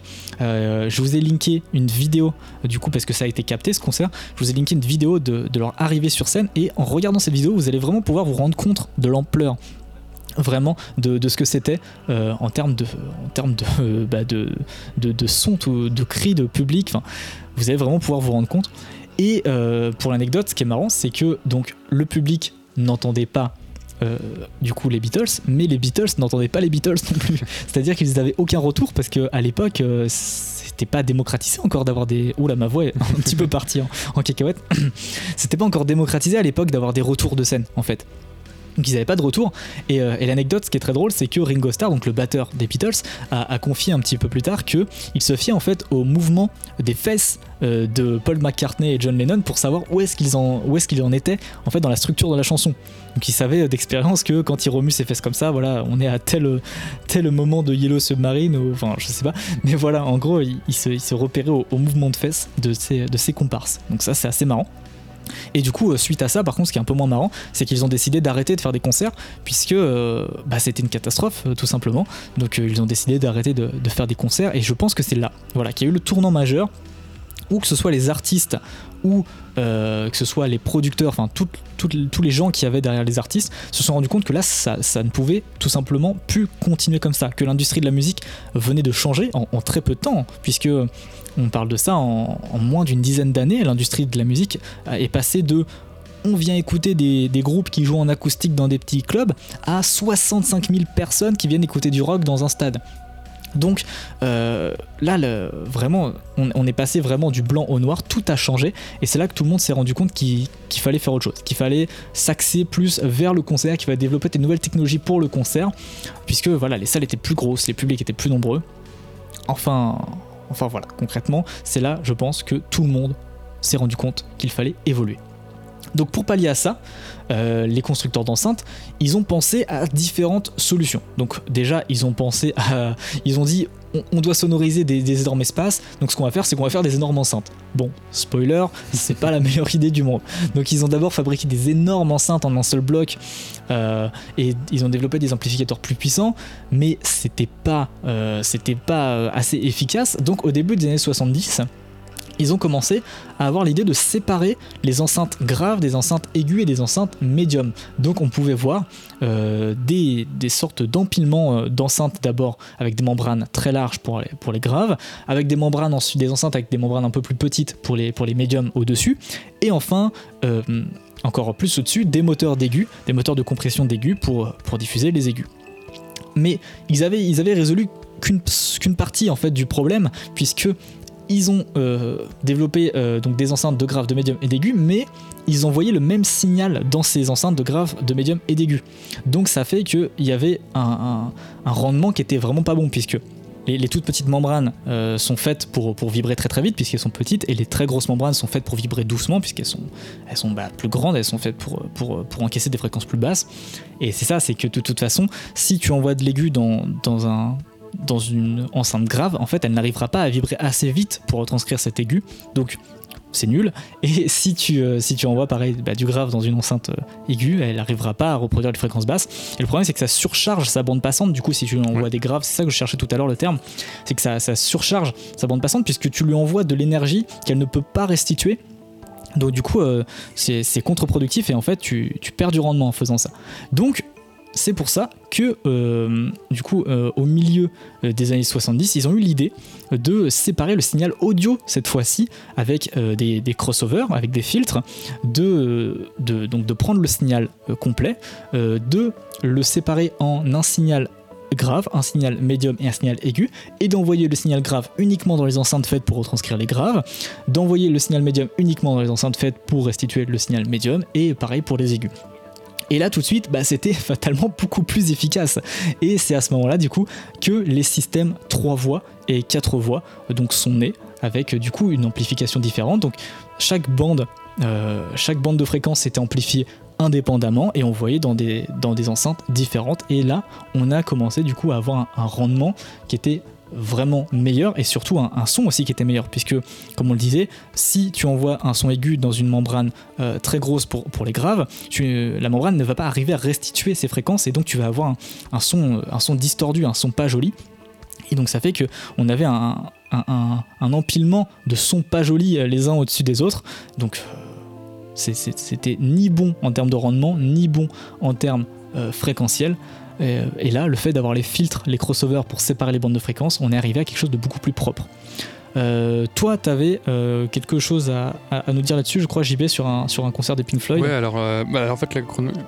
euh, je vous ai linké une vidéo du coup parce que ça a été capté ce concert. Je vous ai linké une vidéo de, leur arrivée sur scène et en regardant cette vidéo, vous allez vraiment pouvoir vous rendre compte de l'ampleur vraiment de, ce que c'était euh, en termes de en termes de, bah, de, de, son tout- de cris de public vous allez vraiment pouvoir vous rendre compte et euh, pour l'anecdote ce qui est marrant c'est que donc le public n'entendaient pas euh, du coup les Beatles, mais les Beatles n'entendaient pas les Beatles non plus. C'est-à-dire qu'ils n'avaient aucun retour parce qu'à l'époque, euh, c'était pas démocratisé encore d'avoir des. Oula, ma voix est un petit peu partie en, en cacahuète. c'était pas encore démocratisé à l'époque d'avoir des retours de scène en fait. Donc ils n'avaient pas de retour. Euh, et, l'anecdote, ce qui est très drôle, c'est que Ringo Starr, le batteur des Beatles, a, confié un petit peu plus tard que il se fiait en fait au mouvement des fesses euh, de Paul McCartney et John Lennon pour savoir où est-ce qu'ils en, où fait dans la structure de la chanson. Donc il savait d'expérience que quand il remue ses fesses comme ça, voilà, on est à tel moment de Yellow Submarine, ou, enfin je sais pas, mais voilà, en gros, il, se, repérait au, mouvement de fesses de ses, de ses comparses. Donc ça, c'est assez marrant. Et du coup, euh, suite à ça, par contre, ce qui est un peu moins marrant, c'est qu'ils ont décidé d'arrêter de faire des concerts, puisque euh, bah, c'était une catastrophe, euh, tout simplement. Donc ils ont décidé d'arrêter de, faire des concerts, et je pense que c'est là, voilà, qu'il y a eu le tournant majeur, ou que ce soit les artistes ou que ce soit les producteurs, enfin tous les gens qui avaient derrière les artistes, se sont rendus compte que là, ça, ne pouvait tout simplement plus continuer comme ça, que l'industrie de la musique venait de changer en très peu de temps, puisque on parle de ça en, moins d'une dizaine d'années. L'industrie de la musique est passée de on vient écouter des, groupes qui jouent en acoustique dans des petits clubs à 65 000 personnes qui viennent écouter du rock dans un stade. Donc euh, là, vraiment, on, est passé vraiment du blanc au noir, tout a changé, et c'est là que tout le monde s'est rendu compte qu'il fallait faire autre chose, qu'il fallait s'axer plus vers le concert, qu'il fallait développer des nouvelles technologies pour le concert, puisque voilà, les salles étaient plus grosses, les publics étaient plus nombreux. Enfin, Enfin voilà, concrètement, c'est là, je pense, que tout le monde s'est rendu compte qu'il fallait évoluer. Donc pour pallier à ça, euh, les constructeurs d'enceintes, ils ont pensé à différentes solutions. Donc déjà, ils ont pensé à... Ils ont dit, on, doit sonoriser des, énormes espaces, donc ce qu'on va faire, c'est qu'on va faire des énormes enceintes. Bon, spoiler, c'est pas la meilleure idée du monde. Donc ils ont d'abord fabriqué des énormes enceintes en un seul bloc, euh, et ils ont développé des amplificateurs plus puissants, mais c'était pas, euh, c'était pas assez efficace. Donc au début des années 70, ils ont commencé à avoir l'idée de séparer les enceintes graves des enceintes aiguës et des enceintes médium. Donc on pouvait voir euh, des, sortes d'empilements euh, d'enceintes d'abord avec des membranes très larges pour les, pour les graves, avec des membranes ensuite des enceintes avec des membranes un peu plus petites pour les, pour médiums au-dessus, et enfin euh, encore plus au-dessus des moteurs d'aigus, des moteurs de compression d'aigus pour, diffuser les aigus. Mais ils avaient, ils avaient résolu qu'une partie en fait du problème puisque ils ont euh, développé euh, donc des enceintes de grave, de médium et d'aigu, mais ils envoyaient le même signal dans ces enceintes de grave, de médium et d'aigu. Donc ça fait qu'il y avait un, rendement qui était vraiment pas bon, puisque les, toutes petites membranes euh, sont faites pour, pour, vibrer très très vite, puisqu'elles sont petites, et les très grosses membranes sont faites pour vibrer doucement, puisqu'elles sont, elles sont bah, plus grandes, elles sont faites pour, pour, pour, encaisser des fréquences plus basses. Et c'est ça, c'est que de toute façon, si tu envoies de l'aigu dans, dans un dans une enceinte grave, en fait, elle n'arrivera pas à vibrer assez vite pour retranscrire cet aigu. Donc, c'est nul. Et si tu, euh, si tu envoies pareil bah, du grave dans une enceinte euh, aiguë, elle n'arrivera pas à reproduire les fréquences basses. Et le problème, c'est que ça surcharge sa bande passante. Du coup, si tu lui envoies des graves, c'est ça que je cherchais tout à l'heure le terme, c'est que ça, ça surcharge sa bande passante puisque tu lui envoies de l'énergie qu'elle ne peut pas restituer. Donc du coup, euh, c'est contre-productif et en fait, tu, tu perds du rendement en faisant ça. Donc, c'est pour ça que, euh, du coup, euh, au milieu euh, des années 70, ils ont eu l'idée de séparer le signal audio, cette fois-ci, avec des, crossovers, avec des filtres, de, donc de prendre le signal complet, de le séparer en un signal grave, un signal médium et un signal aigu, et d'envoyer le signal grave uniquement dans les enceintes faites pour retranscrire les graves, d'envoyer le signal médium uniquement dans les enceintes faites pour restituer le signal médium, et pareil pour les aigus. Et là, tout de suite, bah, c'était fatalement beaucoup plus efficace. Et c'est à ce moment-là, du coup, que les systèmes 3 voix et 4 voix donc, sont nés avec du coup une amplification différente. Donc chaque bande, euh, chaque bande de fréquence était amplifiée indépendamment et on voyait dans des, dans des enceintes différentes. Et là, on a commencé du coup à avoir un rendement qui était vraiment meilleur et surtout un, son aussi qui était meilleur. Puisque comme on le disait si tu envoies un son aigu dans une membrane euh, très grosse pour, pour les graves tu, la membrane ne va pas arriver à restituer ces fréquences et donc tu vas avoir un, son, un son distordu un son pas joli. Et donc ça fait que on avait un, un, empilement de sons pas jolis euh, les uns au-dessus des autres. Donc euh, c'était ni bon en termes de rendement ni bon en termes fréquentiels et, là, le fait d'avoir les filtres, les crossovers pour séparer les bandes de fréquences, on est arrivé à quelque chose de beaucoup plus propre. Euh, toi, tu avais euh, quelque chose à, nous dire là-dessus, je crois, JB, sur un, sur un concert des Pink Floyd. Ouais, alors euh, bah, en fait,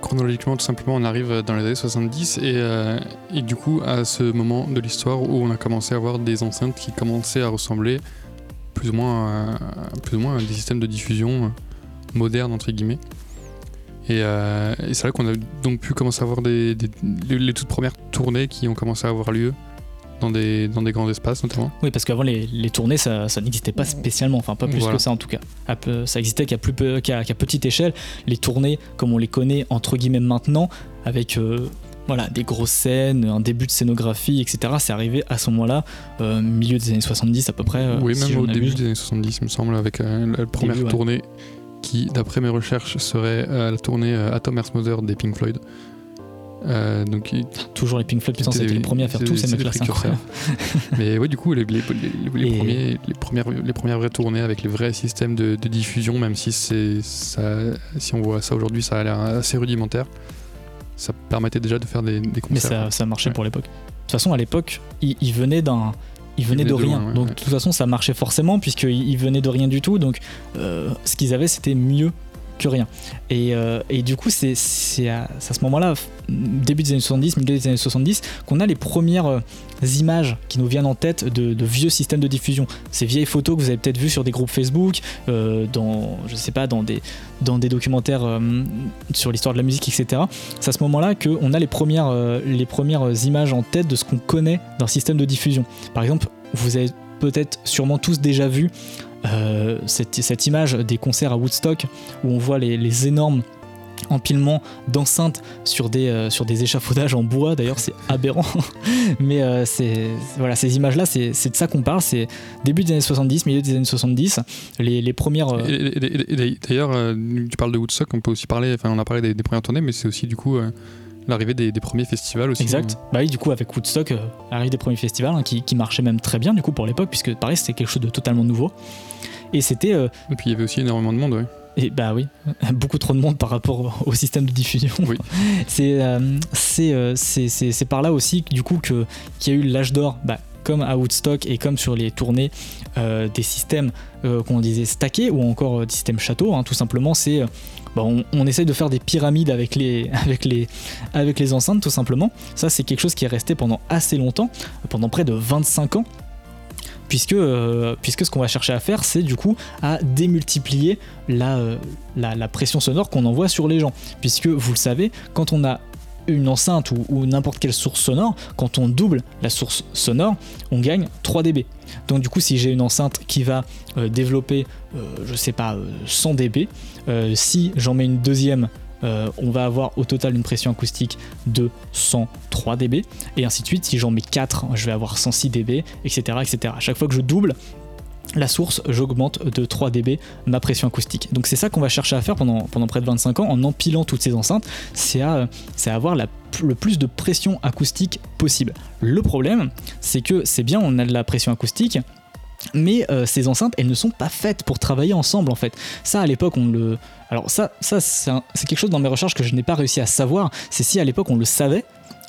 chronologiquement, tout simplement, on arrive dans les années 70 et, euh, du coup, à ce moment de l'histoire où on a commencé à avoir des enceintes qui commençaient à ressembler plus ou moins à, des systèmes de diffusion euh, modernes, entre guillemets. Et, euh, et c'est là qu'on a donc pu commencer à avoir des, des- les, les toutes premières tournées qui ont commencé à avoir lieu dans des, dans des grands espaces, notamment. Oui, parce qu'avant, les, les tournées, ça, ça n'existait pas spécialement, enfin pas plus Voilà. que ça en tout cas. Ça existait qu'à plus petite échelle. Les tournées, comme on les connaît entre guillemets maintenant, avec euh, voilà, des grosses scènes, un début de scénographie, etc., c'est arrivé à ce moment-là, euh, milieu des années 70 à peu près. euh, oui, si même au début des années 70, il me semble, avec euh, la première Début, ouais. Qui, d'après mes recherches, serait euh, la tournée euh, Atom Earth Mother des Pink Floyd. Euh, donc, il- Toujours les Pink Floyd, putain, C'était les premiers à faire tous ces mecs-là, mais ouais, du coup, les, les- les- les Et- premiers, les, premières, les premières vraies tournées avec les vrais systèmes de, de diffusion, même si, ça, si on voit ça aujourd'hui, ça a l'air assez rudimentaire, ça permettait déjà de faire des, des Mais concerts. ça, ça marchait Ouais. pour l'époque. De toute façon, à l'époque, il, il venait d'un. Il venait de de rien. loin, ouais, donc, ouais. de toute façon, ça marchait forcément, puisqu'il il venait de rien du tout. Donc, euh, ce qu'ils avaient, c'était mieux que rien. Et, euh, et du coup, c'est à, à ce moment-là, début des années 70, milieu des années 70, qu'on a les premières euh, images qui nous viennent en tête de, vieux systèmes de diffusion. Ces vieilles photos que vous avez peut-être vues sur des groupes Facebook, euh, dans, je sais pas, dans des, dans des documentaires sur l'histoire de la musique, etc. C'est à ce moment-là qu'on a les premières, les premières images en tête de ce qu'on connaît d'un système de diffusion. Par exemple, vous avez peut-être sûrement tous déjà vu euh, cette, cette image des concerts à Woodstock où on voit les, les énormes empilements d'enceintes sur des, euh, sur des échafaudages en bois. D'ailleurs c'est aberrant. Mais euh, c'est voilà ces images là c'est de ça qu'on parle. C'est début des années 70 milieu des années 70 les, les premières euh, D'ailleurs, tu parles de Woodstock, on peut aussi parler, enfin on a parlé des, des premières tournées, mais c'est aussi du coup l'arrivée des, des premiers festivals aussi. Exact. Bah oui, du coup, avec Woodstock, euh, arrive des premiers festivals hein, qui, qui marchaient même très bien, du coup, pour l'époque, puisque pareil, c'était quelque chose de totalement nouveau. Et c'était. euh, Et puis il y avait aussi énormément de monde, ouais. et bah oui, beaucoup trop de monde par rapport au système de diffusion. Oui. c'est, euh, c'est, euh, c'est, c'est- c'est par là aussi, du coup, que, qu'il y a eu l'âge d'or. Bah, comme à Woodstock et comme sur les tournées euh, des systèmes euh, qu'on disait stackés ou encore euh, des systèmes châteaux, hein, tout simplement, c'est. bah, on, essaye de faire des pyramides avec les, avec, les, avec les enceintes, tout simplement. Ça, c'est quelque chose qui est resté pendant assez longtemps, pendant près de 25 ans. Puisque, puisque ce qu'on va chercher à faire, c'est du coup à démultiplier la, la, la pression sonore qu'on envoie sur les gens. Puisque vous le savez, quand on a une enceinte ou, n'importe quelle source sonore, quand on double la source sonore, on gagne 3 dB. Donc du coup, si j'ai une enceinte qui va euh, développer, euh, je sais pas, euh, 100 dB, euh, si j'en mets une deuxième, on va avoir au total une pression acoustique de 103 dB, et ainsi de suite. Si j'en mets 4, je vais avoir 106 dB, etc., etc. Chaque fois que je double la source, j'augmente de 3 dB ma pression acoustique. Donc c'est ça qu'on va chercher à faire pendant, près de 25 ans en empilant toutes ces enceintes, c'est à, à avoir le plus de pression acoustique possible. Le problème, c'est que c'est bien, on a de la pression acoustique, mais euh, ces enceintes, elles ne sont pas faites pour travailler ensemble en fait. Ça, à l'époque, on le. Alors, ça, c'est quelque chose dans mes recherches que je n'ai pas réussi à savoir. C'est si à l'époque on le savait,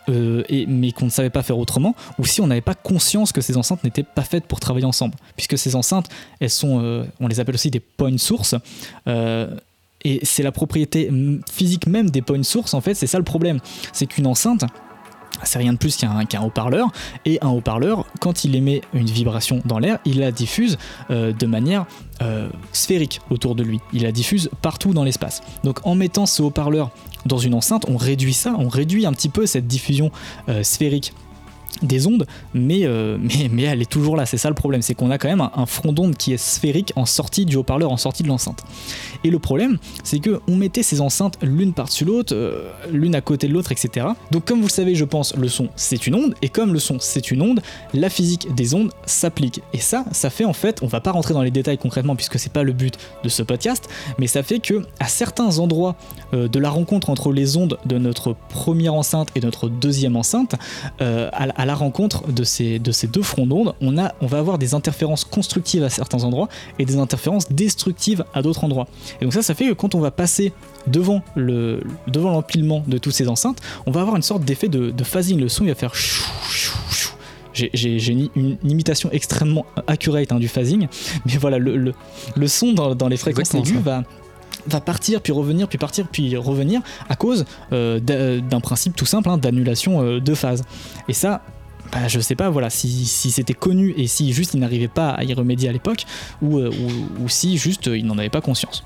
euh, et, mais qu'on ne savait pas faire autrement, ou si on n'avait pas conscience que ces enceintes n'étaient pas faites pour travailler ensemble. Puisque ces enceintes, elles sont. euh, on les appelle aussi des point sources. euh, et c'est la propriété physique même des point sources, en fait, c'est ça le problème. C'est qu'une enceinte, c'est rien de plus qu'un haut-parleur, et un haut-parleur, quand il émet une vibration dans l'air, il la diffuse de manière sphérique autour de lui. Il la diffuse partout dans l'espace. Donc en mettant ce haut-parleur dans une enceinte, on réduit ça, on réduit un petit peu cette diffusion euh, sphérique des ondes, mais, euh, mais, mais elle est toujours là. C'est ça le problème, c'est qu'on a quand même un, front d'onde qui est sphérique en sortie du haut-parleur, en sortie de l'enceinte. Et le problème, c'est que on mettait ces enceintes l'une par-dessus l'autre, euh, l'une à côté de l'autre, etc. Donc comme vous le savez, je pense, le son c'est une onde, et comme le son c'est une onde, la physique des ondes s'applique. Et ça, ça fait en fait, on va pas rentrer dans les détails concrètement puisque c'est pas le but de ce podcast, mais ça fait que à certains endroits euh, de la rencontre entre les ondes de notre première enceinte et notre deuxième enceinte, à la rencontre de ces, de ces deux fronts d'onde, on, a, on va avoir des interférences constructives à certains endroits et des interférences destructives à d'autres endroits. Et donc ça, ça fait que quand on va passer devant le devant l'empilement de toutes ces enceintes, on va avoir une sorte d'effet de, de phasing. Le son il va faire chou, chou, chou, j'ai une, une, imitation extrêmement accurate hein, du phasing, mais voilà, le, le, le son dans, dans les fréquences aiguës va va partir, puis revenir, puis partir, puis revenir, à cause euh, d'un principe tout simple hein, d'annulation euh, de phase. Et ça, bah, je sais pas voilà si, c'était connu et si juste il n'arrivait pas à y remédier à l'époque ou, euh, si juste il n'en avait pas conscience.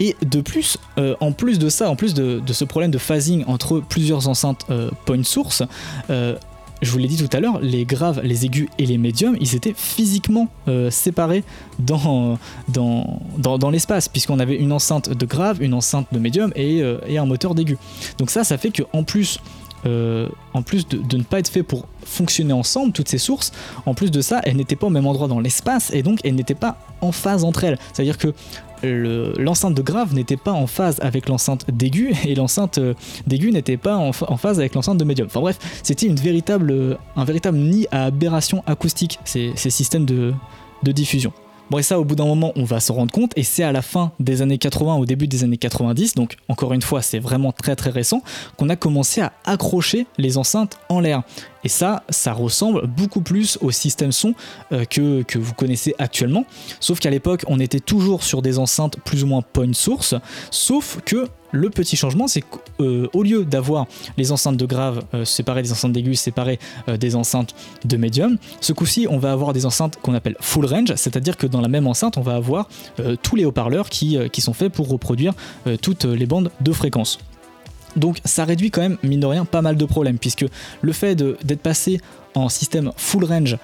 Et de plus, euh, en plus de ça, en plus de, ce problème de phasing entre plusieurs enceintes euh, point source, euh, je vous l'ai dit tout à l'heure, les graves, les aigus et les médiums, ils étaient physiquement euh, séparés dans, dans, dans, dans l'espace, puisqu'on avait une enceinte de grave, une enceinte de médium et, euh, et un moteur d'aigu. Donc ça, ça fait qu'en plus, euh, en plus de, ne pas être fait pour fonctionner ensemble, toutes ces sources, en plus de ça, elles n'étaient pas au même endroit dans l'espace et donc elles n'étaient pas en phase entre elles. C'est-à-dire que l'enceinte le, de grave n'était pas en phase avec l'enceinte d'aigu et l'enceinte d'aigu n'était pas en, phase avec l'enceinte de médium. Enfin bref, c'était véritable, un véritable nid à aberration acoustique, ces, systèmes de diffusion. Bon, et ça, au bout d'un moment, on va s'en rendre compte, et c'est à la fin des années 80, au début des années 90, donc encore une fois, c'est vraiment très très récent, qu'on a commencé à accrocher les enceintes en l'air. Et ça, ça ressemble beaucoup plus au système son euh, que, que, vous connaissez actuellement. Sauf qu'à l'époque, on était toujours sur des enceintes plus ou moins point source. Sauf que le petit changement, c'est qu'au euh, lieu d'avoir les enceintes de grave euh, séparées des enceintes d'aigus, séparées euh, des enceintes de médium, ce coup-ci, on va avoir des enceintes qu'on appelle full range, c'est-à-dire que dans la même enceinte, on va avoir tous les haut-parleurs qui, sont faits pour reproduire toutes les bandes de fréquences. Donc ça réduit quand même, mine de rien, pas mal de problèmes, puisque le fait d'être passé en système full range,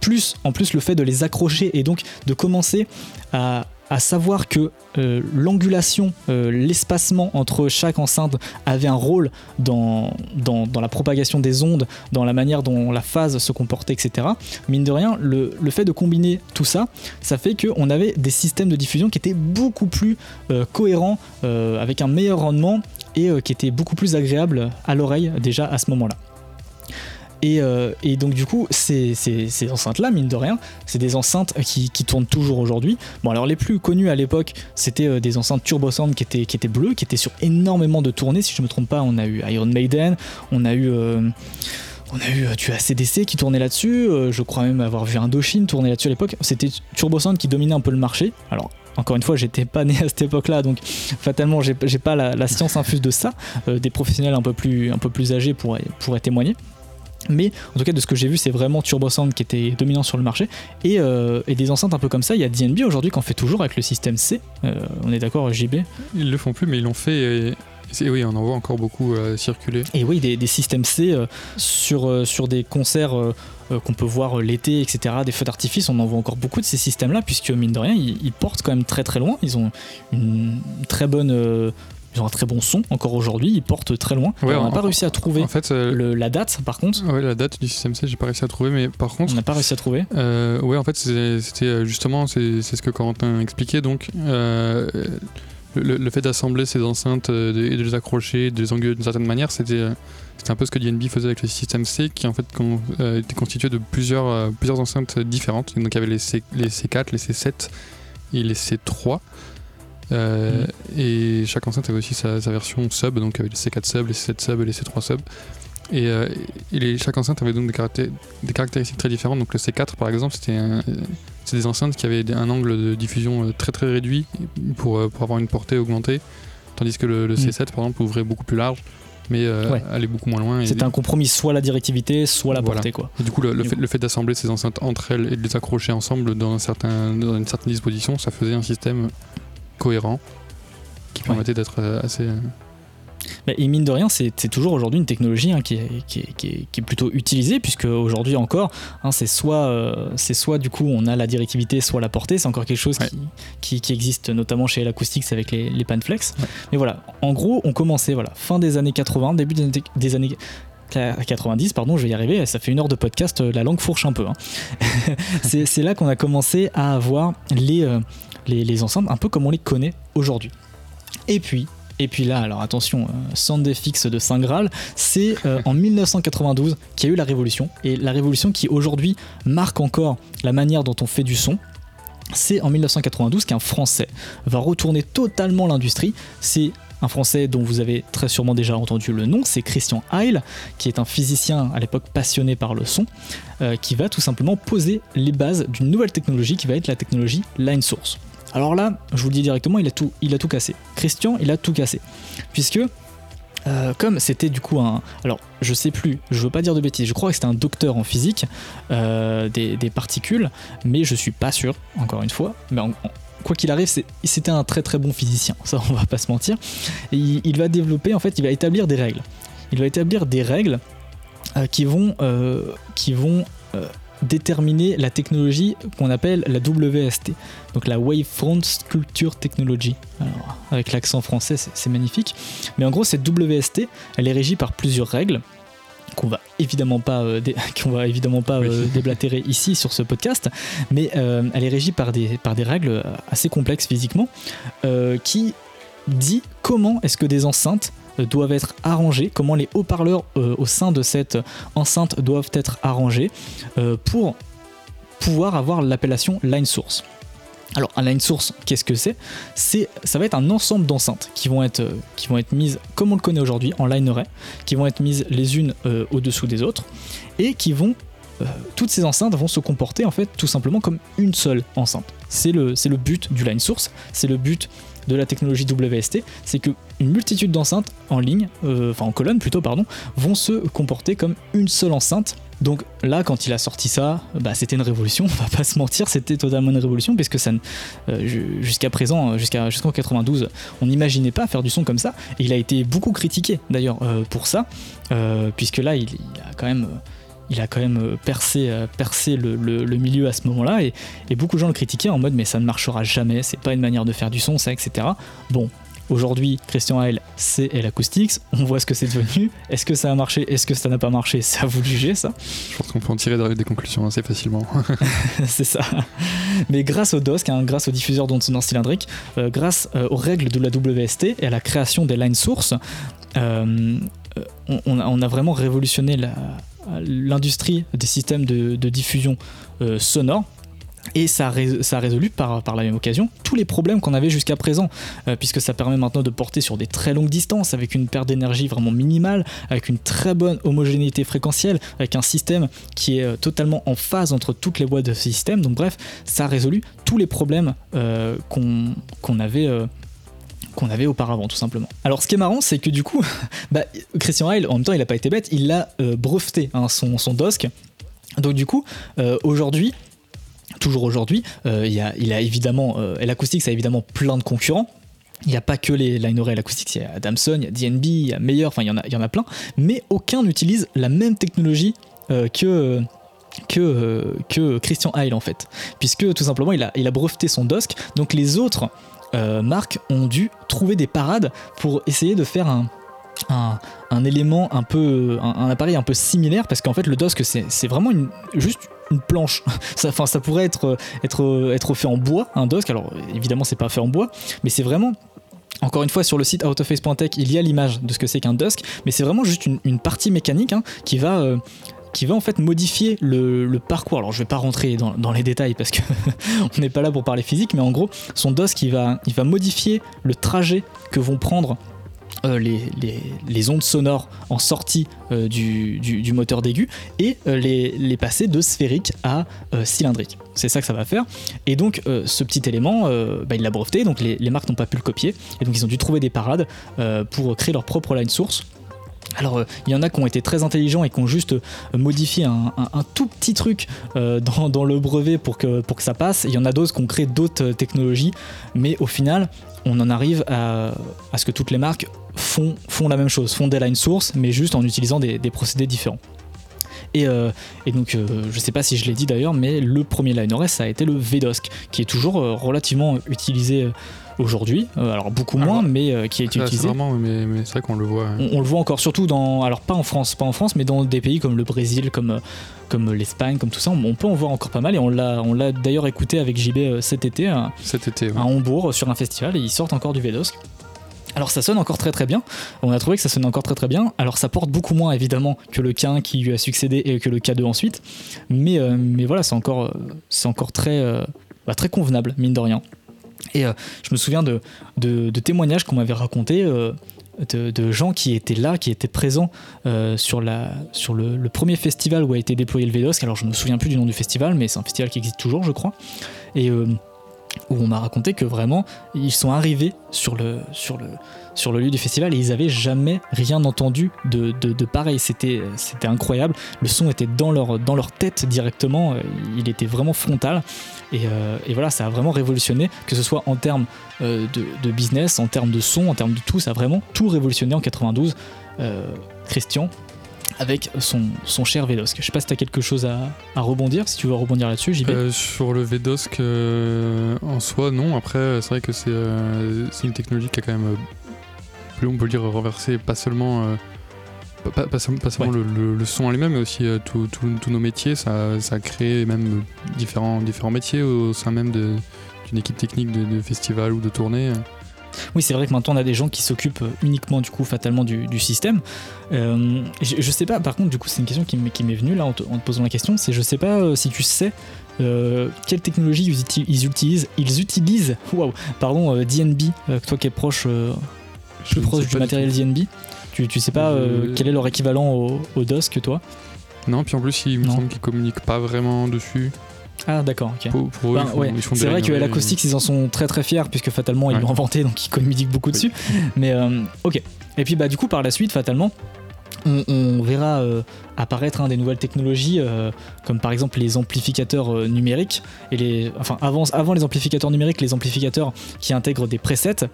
plus en plus le fait de les accrocher et donc de commencer à, à savoir que euh, l'angulation, euh, l'espacement entre chaque enceinte avait un rôle dans, la propagation des ondes, dans la manière dont la phase se comportait, etc. Mine de rien, le, le fait de combiner tout ça, ça fait qu'on avait des systèmes de diffusion qui étaient beaucoup plus euh, cohérents, avec un meilleur rendement et qui étaient beaucoup plus agréables à l'oreille déjà à ce moment-là. Et, euh, et, donc du coup, ces, enceintes-là, mine de rien, c'est des enceintes qui, tournent toujours aujourd'hui. Bon, alors les plus connues à l'époque, c'était euh, des enceintes Turbo Sound qui étaient, bleues, qui étaient sur énormément de tournées. Si je me trompe pas, on a eu Iron Maiden, on a eu... Euh, on a eu tu as CDC qui tournait là-dessus, euh, je crois même avoir vu Indochine tourner là-dessus à l'époque. C'était Turbo Sound qui dominait un peu le marché. Alors encore une fois, j'étais pas né à cette époque-là, donc fatalement, j'ai pas la, science infuse de ça. Euh, des professionnels un peu plus, un peu plus âgés pourraient témoigner. Mais en tout cas, de ce que j'ai vu, c'est vraiment Turbo Sound qui était dominant sur le marché. Et, euh, et des enceintes un peu comme ça, il y a DNB aujourd'hui qu'on fait toujours avec le système C. Euh, on est d'accord, JB Ils le font plus, mais ils l'ont fait. Et... Et oui, on en voit encore beaucoup euh, circuler. Et oui, des, des systèmes C sur, sur des concerts qu'on peut voir l'été, etc., des feux d'artifice, on en voit encore beaucoup de ces systèmes-là, puisque mine de rien, ils, ils, portent quand même très très loin. Ils ont une très bonne ils ont un très bon son encore aujourd'hui, ils portent très loin. Ouais, on n'a pas réussi à trouver en fait, euh, le, la date par contre. Ouais, la date du système C, j'ai pas réussi à trouver, mais par contre. On n'a pas réussi à trouver. Euh, ouais, en fait, c'était justement, c'est ce que Corentin expliquait. Donc, euh, le, le, fait d'assembler ces enceintes et de, les accrocher, de les engueuler d'une certaine manière, c'était un peu ce que DNB faisait avec le système C, qui en fait con, euh, était constitué de plusieurs, plusieurs enceintes différentes. Donc, il y avait les, C, les C4, les C7 et les C3. Euh, mmh. Et chaque enceinte avait aussi sa, sa, version sub, donc avec les C4 sub, les C7 sub et les C3 sub. Et, euh, et les, chaque enceinte avait donc des, caractér des, caractéristiques très différentes. Donc le C4 par exemple, c'était des enceintes qui avaient un angle de diffusion très très réduit pour, pour avoir une portée augmentée, tandis que le, le C7 mmh. par exemple ouvrait beaucoup plus large mais euh, ouais. aller beaucoup moins loin. C'était un compromis, soit la directivité, soit la portée. Quoi. Et du coup, le, le fait, le fait d'assembler ces enceintes entre elles et de les accrocher ensemble dans, un certain, dans une certaine disposition, ça faisait un système cohérent qui permettait ouais. d'être assez. Mais et mine de rien, c'est toujours aujourd'hui une technologie hein, qui, est, qui, est, qui, est, qui, est, plutôt utilisée, puisque aujourd'hui encore, hein, c'est soit, euh, c'est soit du coup on a la directivité, soit la portée. C'est encore quelque chose ouais. qui, existe notamment chez l'acoustique, c'est avec les, les panflex. Ouais. Mais voilà, en gros, on commençait voilà, fin des années 80, début des années, des années 90, pardon, je vais y arriver, ça fait une heure de podcast, la langue fourche un peu. Hein. c'est là qu'on a commencé à avoir les, euh, les, les enceintes un peu comme on les connaît aujourd'hui. Et puis, et puis là, alors attention, euh, de Saint Graal, c'est euh, en 1992 qu'il y a eu la révolution. Et la révolution qui aujourd'hui marque encore la manière dont on fait du son. C'est en 1992 qu'un Français va retourner totalement l'industrie. C'est un Français dont vous avez très sûrement déjà entendu le nom, c'est Christian Heil, qui est un physicien à l'époque passionné par le son, euh, qui va tout simplement poser les bases d'une nouvelle technologie qui va être la technologie line source. Alors là, je vous le dis directement, il a tout, il tout cassé. Christian, il a tout cassé. Puisque euh, comme c'était du coup un. Alors, je sais plus, je veux pas dire de bêtises, je crois que c'était un docteur en physique euh, des, particules, mais je suis pas sûr, encore une fois. Mais quoi qu'il arrive, c'était un très très bon physicien, ça on va pas se mentir. Et il, va développer, en fait, il va établir des règles. Il va établir des règles euh, qui vont déterminer la technologie qu'on appelle la WST, donc la Wavefront Sculpture Technology. Alors, avec l'accent français, c'est magnifique. Mais en gros, cette WST, elle est régie par plusieurs règles qu'on va évidemment pas euh, qu'on va évidemment pas euh, déblatérer ici sur ce podcast, mais euh, elle est régie par des par des règles assez complexes physiquement qui dit comment est-ce que des enceintes doivent être arrangés, comment les haut-parleurs euh, au sein de cette enceinte doivent être arrangés euh, pour pouvoir avoir l'appellation line source. Alors un line source, qu'est-ce que c'est? C'est ça va être un ensemble d'enceintes qui vont être qui vont être mises comme on le connaît aujourd'hui en line array, qui vont être mises les unes au-dessous des autres et qui vont toutes ces enceintes vont se comporter en fait tout simplement comme une seule enceinte. C'est le, le but du line source, c'est le but de la technologie WST, c'est qu'une multitude d'enceintes en ligne, euh, enfin en colonne plutôt, pardon, vont se comporter comme une seule enceinte. Donc là, quand il a sorti ça, bah, c'était une révolution, on va pas se mentir, c'était totalement une révolution, puisque ça, euh, jusqu'à présent, jusqu'à, jusqu'en 92, on n'imaginait pas faire du son comme ça, et il a été beaucoup critiqué d'ailleurs euh, pour ça, puisque là, il, a quand même il a quand même euh, percé, euh, le, milieu à ce moment-là et, beaucoup de gens le critiquaient en mode mais ça ne marchera jamais, c'est pas une manière de faire du son, ça, etc. Bon, Aujourd'hui, Christian Heil, c'est L Acoustics. On voit ce que c'est devenu. Est-ce que ça a marché Est-ce que ça n'a pas marché C'est à vous de juger, ça. Je pense qu'on peut en tirer des conclusions assez facilement. c'est ça. Mais grâce au DOSC, hein, grâce au diffuseur d'ondes sonores cylindriques, euh, grâce aux règles de la WST et à la création des lines sources, on, a, vraiment révolutionné la, l'industrie des systèmes de, diffusion euh, sonore. Et ça a, résolu par, la même occasion tous les problèmes qu'on avait jusqu'à présent, euh, puisque ça permet maintenant de porter sur des très longues distances, avec une perte d'énergie vraiment minimale, avec une très bonne homogénéité fréquentielle, avec un système qui est euh, totalement en phase entre toutes les boîtes de système. Donc bref, ça a résolu tous les problèmes qu'on avait qu'on avait auparavant, tout simplement. Alors, ce qui est marrant, c'est que du coup, bah, Christian Heil, en même temps, il n'a pas été bête, il l'a euh, breveté, hein, son, son. Donc, du coup, euh, aujourd'hui, toujours aujourd'hui, euh, il, a, a évidemment, l'acoustique, ça a évidemment plein de concurrents. Il n'y a pas que les line array l'acoustique, il y a Damson, il y a DNB, il y a Meilleur, enfin il y, en a, y en a plein, mais aucun n'utilise la même technologie que, que, que Christian Heil en fait. Puisque tout simplement il a, il a breveté son DOSC, donc les autres euh, Marc ont dû trouver des parades pour essayer de faire un, un, élément un peu un, appareil un peu similaire parce qu'en fait le DOSC c'est vraiment une, juste une planche. Ça, enfin, ça pourrait être, être, être fait en bois un DOSC alors évidemment c'est pas fait en bois mais c'est vraiment encore une fois, sur le site autoface.tech, il y a l'image de ce que c'est qu'un DOSC, mais c'est vraiment juste une, partie mécanique hein, qui va euh, qui va en fait modifier le, parcours. Alors je vais pas rentrer dans, les détails parce que on n'est pas là pour parler physique, mais en gros son DOS qui va, modifier le trajet que vont prendre euh, les, ondes sonores en sortie euh, du, moteur d'aigu et euh, les, passer de sphérique à cylindrique. C'est ça que ça va faire. Et donc ce petit élément, bah, il l'a breveté, donc les marques n'ont pas pu le copier, et donc ils ont dû trouver des parades pour créer leur propre line source alors euh, il y en a qui ont été très intelligents et qui ont juste euh, modifié un, tout petit truc euh, dans, le brevet pour que, ça passe. Il y en a d'autres qui ont créé d'autres technologies, mais au final on en arrive à, ce que toutes les marques font, la même chose, font des line source, mais juste en utilisant des, procédés différents. Et, donc, je sais pas si je l'ai dit d'ailleurs, mais le premier line OS, ça a été le VDOSC, qui est toujours relativement utilisé aujourd'hui, euh, alors beaucoup moins, mais euh, qui est utilisé. Vraiment, mais, c'est vrai qu'on le voit. On, le voit encore, surtout dans, alors pas en France, pas en France, mais dans des pays comme le Brésil, comme euh, comme l'Espagne, comme tout ça, on, peut en voir encore pas mal et on l'a on l'a d'ailleurs écouté avec JB cet été, cet été, à Hambourg sur un festival et ils sortent encore du Vedosk. Alors ça sonne encore très très bien, on a trouvé que ça sonne encore très très bien, alors ça porte beaucoup moins évidemment que le K1 qui lui a succédé et que le K2 ensuite, mais, mais voilà c'est encore, c'est encore très, bah, très convenable mine de rien. Et je me souviens de, de, témoignages qu'on m'avait racontés de, gens qui étaient là, qui étaient présents sur, la, sur le, premier festival où a été déployé le VDOSC. Alors je me souviens plus du nom du festival, mais c'est un festival qui existe toujours, je crois. Et où on m'a raconté que vraiment ils sont arrivés sur le, sur le, sur le lieu du festival et ils avaient jamais rien entendu de, de, pareil. C'était, c'était incroyable. Le son était dans leur, dans leur tête directement. Il était vraiment frontal. Et, euh, et voilà, ça a vraiment révolutionné, que ce soit en termes euh, de, business, en termes de son, en termes de tout. Ça a vraiment tout révolutionné en 92. Euh, Christian, avec son, son cher Vedosque. Je sais pas si tu as quelque chose à, à, rebondir, si tu veux rebondir là-dessus, vais. Euh, sur le euh, en soi, non. Après, c'est vrai que c'est euh, une technologie qui a quand même, plus on peut le dire, renversé pas seulement. Pas, pas, seulement le, le, son en lui-même, mais aussi tous nos métiers. Ça, ça, a créé même différents, différents métiers au sein même d'une équipe technique de, de festival ou de tournée. Oui, c'est vrai que maintenant on a des gens qui s'occupent uniquement du coup fatalement du, système. Euh, je, sais pas, par contre, du coup, c'est une question qui m'est venue là en te, posant la question. C'est je sais pas euh, si tu sais euh, quelle technologie ils, utilisent. Ils utilisent, waouh, pardon, DNB, toi qui es proche, plus proche du matériel DNB. Tu, tu sais pas quel est leur équivalent au, au DOS que toi Non, puis en plus, il me semble qu'ils communiquent pas vraiment dessus. Ah d'accord, ok. Ben, c'est vrai que l'Acoustic ils en sont très très fiers puisque fatalement ils l'ont inventé donc ils communiquent beaucoup dessus. Mais euh, ok. Et puis bah du coup par la suite fatalement on, verra euh, apparaître des nouvelles technologies euh, comme par exemple les amplificateurs numériques et les enfin avant, avant les amplificateurs numériques les amplificateurs qui intègrent des presets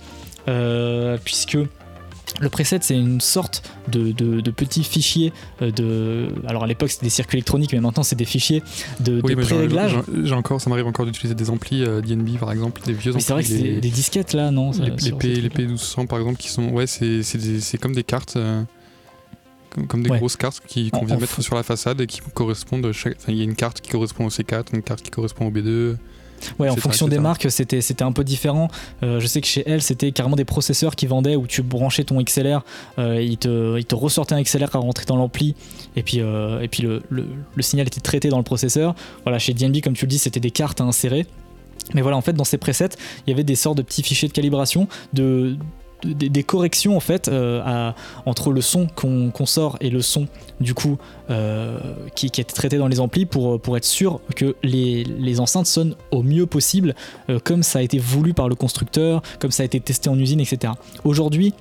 puisque le preset, c'est une sorte de, de, petit fichier euh, de. Alors à l'époque, c'était des circuits électroniques, mais maintenant, c'est des fichiers de, oui, pré-réglage. J'ai encore, ça m'arrive encore d'utiliser des amplis euh, DNB par exemple, des vieux amplis. C'est vrai que c'est des disquettes là, non Les, P, 1200 par exemple, qui sont. Ouais, c'est comme des cartes. Euh, comme, des grosses cartes qu'on vient mettre sur la façade et qui correspondent. Il y a une carte qui correspond au C4, une carte qui correspond au B2. Ouais, en fonction des marques, c'était, c'était un peu différent. Euh, je sais que chez elle, c'était carrément des processeurs qui vendaient où tu branchais ton XLR, euh, il, te, il te ressortait un XLR à rentrer dans l'ampli, et puis, euh, et puis le, le, le, signal était traité dans le processeur. Voilà, chez DNB, comme tu le dis, c'était des cartes à insérer. Mais voilà, en fait, dans ces presets, il y avait des sortes de petits fichiers de calibration de, des, corrections en fait euh, entre le son qu'on sort et le son du coup euh, qui, qui, est traité dans les amplis pour, être sûr que les, enceintes sonnent au mieux possible euh, comme ça a été voulu par le constructeur, comme ça a été testé en usine, etc. Aujourd'hui,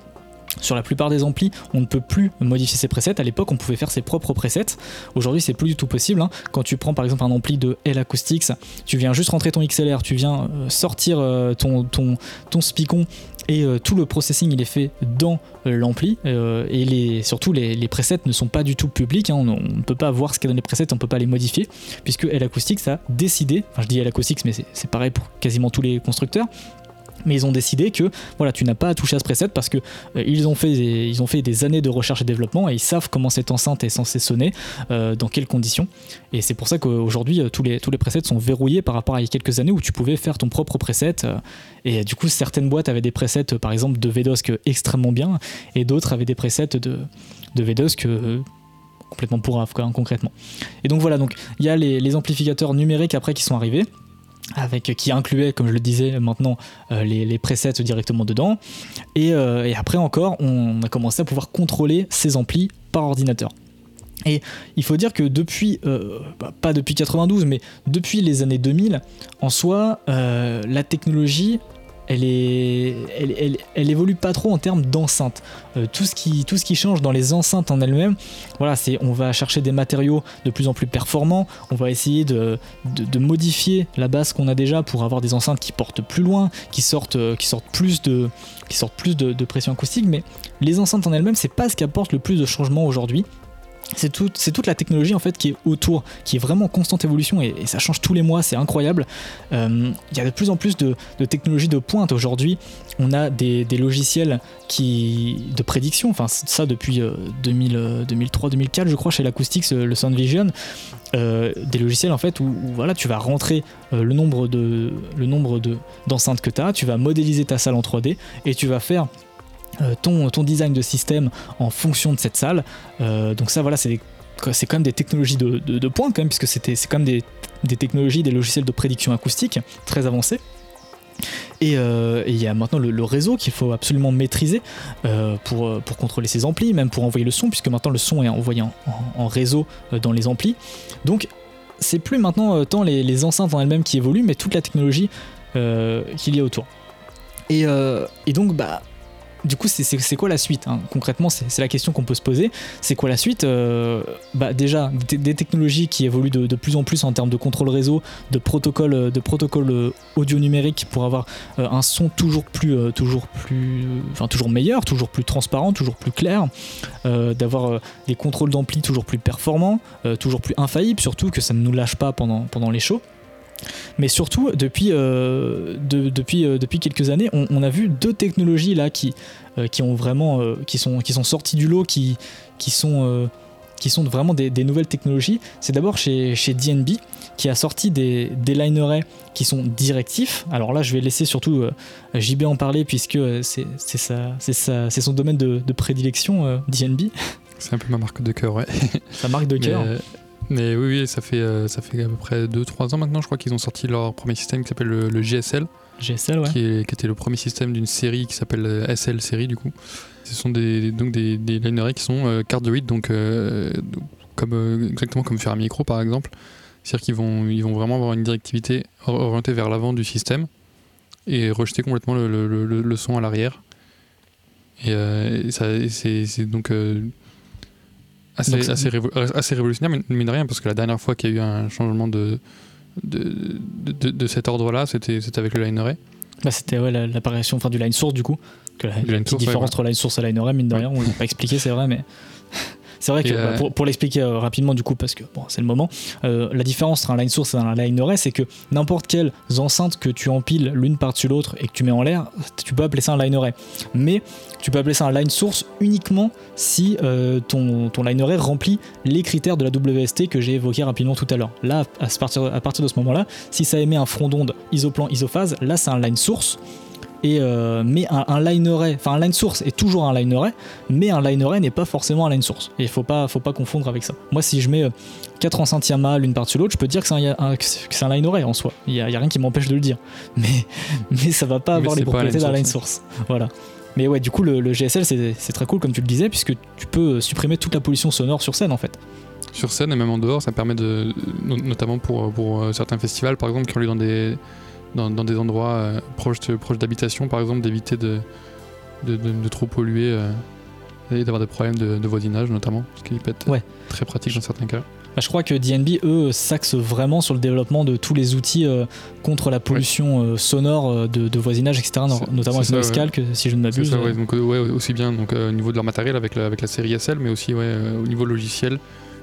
sur la plupart des amplis, on ne peut plus modifier ses presets. À l'époque, on pouvait faire ses propres presets. Aujourd'hui, c'est plus du tout possible. Hein. Quand tu prends par exemple un ampli de L Acoustics, tu viens juste rentrer ton XLR, tu viens sortir ton, ton, ton speakon et euh, tout le processing il est fait dans euh, l'ampli euh, et surtout les, presets ne sont pas du tout publics, hein. on, ne peut pas voir ce qu'il y a dans les presets, on ne peut pas les modifier puisque L Acoustics a décidé, enfin je dis L Acoustics mais c'est pareil pour quasiment tous les constructeurs, mais ils ont décidé que voilà, tu n'as pas à toucher à ce preset parce que euh, ils, ont fait des, années de recherche et développement et ils savent comment cette enceinte est censée sonner, euh, dans quelles conditions. Et c'est pour ça qu'aujourd'hui, euh, tous les, tous les presets sont verrouillés par rapport à il y a quelques années où tu pouvais faire ton propre preset. et du coup, certaines boîtes avaient des presets, par exemple, de VDOSC extrêmement bien et d'autres avaient des presets de, de complètement pourraves, quoi, concrètement. Et donc voilà, donc il y a les amplificateurs numériques après qui sont arrivés avec qui incluait, comme je le disais maintenant, euh, les, presets directement dedans. Euh, et, après encore, on a commencé à pouvoir contrôler ces amplis par ordinateur. Et il faut dire que depuis, euh, bah, pas depuis 92, mais depuis les années 2000, en soi, la technologie elle, est, évolue pas trop en termes d'enceinte. Euh, tout, ce qui, change dans les enceintes en elles-mêmes, voilà, c'est on va chercher des matériaux de plus en plus performants, on va essayer de, modifier la base qu'on a déjà pour avoir des enceintes qui portent plus loin, qui sortent, euh, plus, de, de, de pression acoustique, mais les enceintes en elles-mêmes, c'est pas ce qui apporte le plus de changements aujourd'hui c'est toute la technologie en fait qui est autour, qui est vraiment en constante évolution et, ça change tous les mois, c'est incroyable. Euh, il y a de plus en plus de, technologies de pointe aujourd'hui. On a des, logiciels qui de prédiction, enfin ça depuis 2003-2004 euh, je crois chez l'Acoustics, le Sound Vision. Euh, des logiciels en fait où, voilà tu vas rentrer le nombre d'enceintes que tu as, tu vas modéliser ta salle en 3D et tu vas faire euh, ton, ton design de système en fonction de cette salle. Euh, donc ça voilà, c'est c'est quand même des technologies de, de, pointe quand même, puisque c'est quand même des, des, technologies, des logiciels de prédiction acoustique très avancés. Et il y a maintenant le, réseau qu'il faut absolument maîtriser pour, pour contrôler ses amplis, même pour envoyer le son, puisque maintenant le son est envoyé en, réseau dans les amplis. Donc c'est plus maintenant tant les, les enceintes en elles-mêmes qui évoluent, mais toute la technologie qu'il y a autour. Et, et donc, bah, du coup, c'est quoi la suite hein? Concrètement, c'est la question qu'on peut se poser. C'est quoi la suite? Euh, bah, Déjà, des, technologies qui évoluent de, plus en plus en termes de contrôle réseau, de protocole, de protocole euh, audio numérique pour avoir euh, un son toujours plus, toujours plus, enfin toujours meilleur, toujours plus transparent, toujours plus clair, d'avoir des contrôles d'ampli toujours plus performants, toujours plus infaillibles, surtout que ça ne nous lâche pas pendant les shows. Mais surtout, depuis, euh, depuis, euh, depuis quelques années, on, a vu deux technologies là qui, euh, qui ont vraiment, qui sont, qui sont sorties du lot, qui, qui sont, qui sont vraiment des, nouvelles technologies. C'est d'abord chez, chez DNB qui a sorti des, des linerets qui sont directifs. Alors là, je vais laisser surtout JB en parler puisque c'est c'est son domaine de, de prédilection, DNB. C'est un peu ma marque de cœur, ouais. Sa marque de cœur. Mais oui, oui ça, fait, euh, ça fait à peu près 2-3 ans maintenant, je crois qu'ils ont sorti leur premier système qui s'appelle le, GSL. GSL, ouais. Qui, était le premier système d'une série qui s'appelle euh, SL série, du coup. Ce sont des, donc des, des linerets qui sont euh, cardioïdes, donc, comme, exactement comme faire un micro par exemple. C'est-à-dire qu'ils vont, ils vont vraiment avoir une directivité orientée vers l'avant du système et rejeter complètement le, le, le son à l'arrière. Et, c'est donc assez, assez, révolutionnaire, mais mine de rien, parce que la dernière fois qu'il y a eu un changement de, de, de, cet ordre-là, c'était avec le line array. Bah, c'était ouais, l'apparition du line source, du coup. Que la, différence entre line source et line array, mine de rien, on l'a pas expliqué, c'est vrai, mais. C'est vrai que bah, euh, pour, l'expliquer euh, rapidement du coup parce que bon, c'est le moment, euh, la différence entre un line source et un line array c'est que n'importe quelle enceinte que tu empiles l'une par-dessus l'autre et que tu mets en l'air, tu peux appeler ça un line array. Mais tu peux appeler ça un line source uniquement si ton, ton line array remplit les critères de la WST que j'ai évoqué rapidement tout à l'heure. Là, à partir, à partir de ce moment-là, si ça émet un front d'onde isoplan isophase, là c'est un line source. Euh, mais un, line array, enfin un line source est toujours un line array, mais un line array n'est pas forcément un line source. Et il faut pas, faut pas confondre avec ça. Moi, si je mets 4 enceintes Yamaha l'une par-dessus l'autre, je peux dire que c'est un, line array en soi. Il n'y a, rien qui m'empêche de le dire. Mais, mais ça va pas avoir les propriétés d'un line source. Voilà. Mais ouais, du coup, le, GSL, c'est très cool, comme tu le disais, puisque tu peux supprimer toute la pollution sonore sur scène, en fait. Sur scène et même en dehors, ça permet de, notamment pour, pour euh, certains festivals, par exemple, qui ont lieu dans des, dans, des endroits euh, proches, proches d'habitation, par exemple, d'éviter de, de, trop polluer euh, et d'avoir des problèmes de, voisinage, notamment, ce qui peut être très pratique dans certains cas. Bah, je crois que DNB, eux, s'axent vraiment sur le développement de tous les outils euh, contre la pollution sonore de, voisinage, etc., notamment avec Noisecalc, si je ne m'abuse. Ouais. Donc, ouais, aussi bien donc, au niveau de leur matériel avec la, avec la série SL, mais aussi ouais, au niveau logiciel.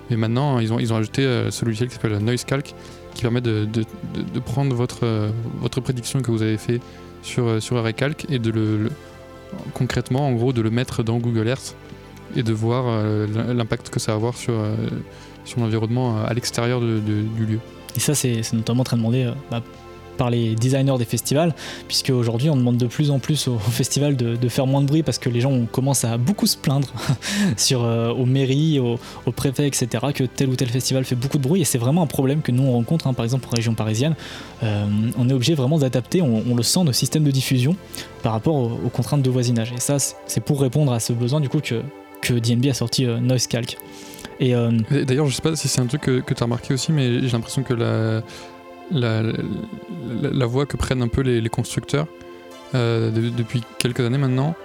Et maintenant, ils ont, ils ont ajouté ce logiciel qui s'appelle Noisecalc, qui permet de, de, prendre votre, euh, votre prédiction que vous avez fait sur, euh, sur Recalc et de le, concrètement, en gros, de le mettre dans Google Earth et de voir euh, l'impact que ça va avoir sur, sur l'environnement à l'extérieur du lieu. Et ça, c'est notamment très demandé bah, par les designers des festivals, puisque aujourd'hui on demande de plus en plus aux, festivals de, faire moins de bruit parce que les gens commencent à beaucoup se plaindre sur, euh, aux mairies, aux, préfets, etc., que tel ou tel festival fait beaucoup de bruit et c'est vraiment un problème que nous on rencontre, hein, par exemple en région parisienne. Euh, on est obligé vraiment d'adapter, on, le sent, nos systèmes de diffusion par rapport aux, contraintes de voisinage. Et ça, c'est pour répondre à ce besoin du coup que, que DNB a sorti euh, Noise Calc. Et D'ailleurs, je sais pas si c'est un truc que tu as remarqué aussi, mais j'ai l'impression que la, la, la, voie que prennent un peu les, constructeurs euh, depuis quelques années maintenant.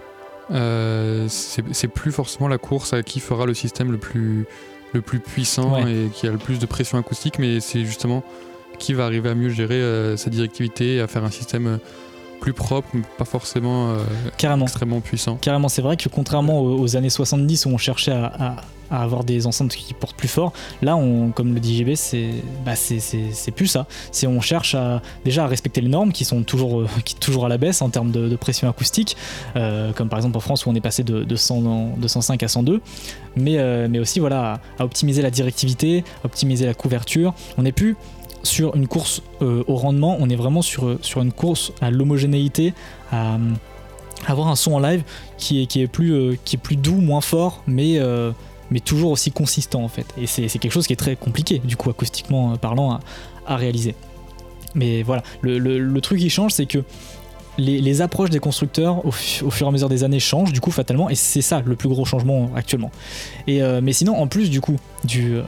Euh, c'est plus forcément la course à qui fera le système le plus, le plus puissant et qui a le plus de pression acoustique, mais c'est justement qui va arriver à mieux gérer euh, sa directivité, à faire un système plus propre, mais pas forcément extrêmement puissant. Carrément, c'est vrai que contrairement aux, années 70 où on cherchait à, avoir des enceintes qui portent plus fort, là, on, comme le dit c'est bah c'est plus ça. C'est on cherche à, déjà à respecter les normes qui sont toujours, euh, qui, toujours à la baisse en termes de, pression acoustique, euh, comme par exemple en France où on est passé de, de, 105 à 102, mais, euh, mais aussi voilà, à, optimiser la directivité, optimiser la couverture. On n'est plus sur une course euh, au rendement, on est vraiment sur, euh, sur une course à l'homogénéité, à, avoir un son en live qui est, qui est, plus, euh, qui est plus doux, moins fort, mais, mais toujours aussi consistant en fait. Et c'est quelque chose qui est très compliqué, du coup, acoustiquement parlant, à, réaliser. mais voilà, le- le truc qui change, c'est que les, approches des constructeurs au, fu- au fur et à mesure des années changent, du coup, fatalement, et c'est ça le plus gros changement actuellement. Et, euh, mais sinon, en plus du coup du, euh,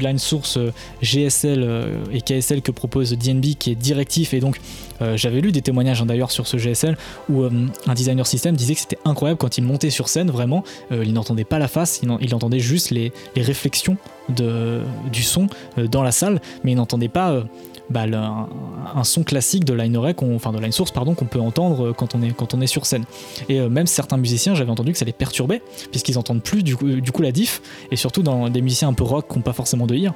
line source euh, GSL et KSL que propose DNB, qui est directif, et donc j'avais lu des témoignages hein, d'ailleurs sur ce GSL où un designer system disait que c'était incroyable quand il montait sur scène, vraiment, il n'entendait pas la face, il, en- il entendait juste les, réflexions du son dans la salle, mais il n'entendait pas bah, le- un, un son classique de line enfin de line source pardon qu'on peut entendre euh, quand on est quand on est sur scène. Et euh, même certains musiciens j'avais entendu que ça les perturbait puisqu'ils entendent plus du coup, du coup la diff. Et surtout dans des musiciens un peu rock qui n'ont pas forcément de ear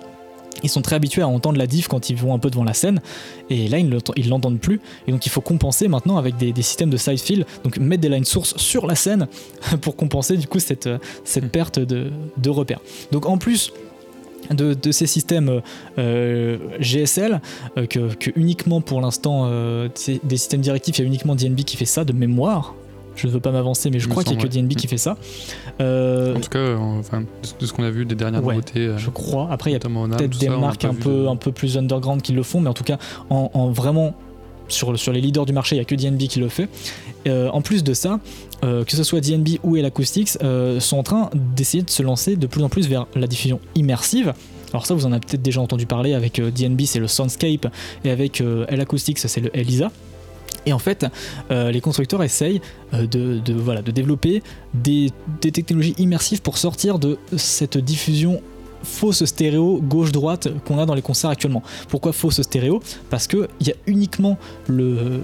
ils sont très habitués à entendre la diff quand ils vont un peu devant la scène. Et là ils l'entendent plus. Et donc il faut compenser maintenant avec des, des systèmes de side fill. Donc mettre des line sources sur la scène pour compenser du coup cette, euh, cette perte de, de repères. Donc en plus de, de ces systèmes euh, GSL euh, que, que uniquement pour l'instant euh, des systèmes directifs il y a uniquement DNB qui fait ça de mémoire. Je ne veux pas m'avancer mais je Il crois qu'il n'y a que. DNB qui fait ça. Euh, En tout cas, euh, enfin, de, ce qu'on a vu des dernières Ouais, nouveautés, euh, je crois. Après il y a peut-être des marques un peu, de- un peu plus underground qui le font, mais en tout cas, en, en vraiment sur, sur les leaders du marché, il n'y a que DNB qui le fait. Euh, en plus de ça, euh, que ce soit DNB ou El Acoustics, euh, sont en train d'essayer de se lancer de plus en plus vers la diffusion immersive. Alors ça, vous en avez peut-être déjà entendu parler avec euh, DNB, c'est le Soundscape, et avec euh, El Acoustics, c'est le Elisa. Et en fait, les constructeurs essayent de, de, voilà, de développer des, des technologies immersives pour sortir de cette diffusion fausse stéréo gauche-droite qu'on a dans les concerts actuellement. Pourquoi fausse stéréo? Parce qu'il y a uniquement le,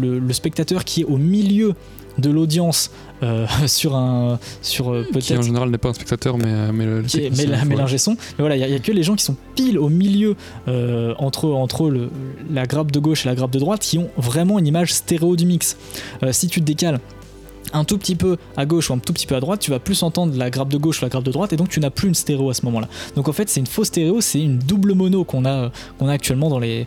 le, le spectateur qui est au milieu de l'audience euh, sur un sur euh, Qui en général n'est pas un spectateur, mais, euh, mais le, qui est- mais technicien, la- faut- mais l'ingé son. Mais voilà, il y a- il y, a que les gens qui sont pile au milieu euh, entre, entre le- la grappe de gauche et la grappe de droite qui ont vraiment une image stéréo du mix. Si tu te décales un tout petit peu à gauche ou un tout petit peu à droite, tu vas plus entendre la grappe de gauche ou la grappe de droite et donc tu n'as plus une stéréo à ce moment-là. Donc en fait, c'est une fausse stéréo, c'est une double mono qu'on a, qu'on a actuellement dans les,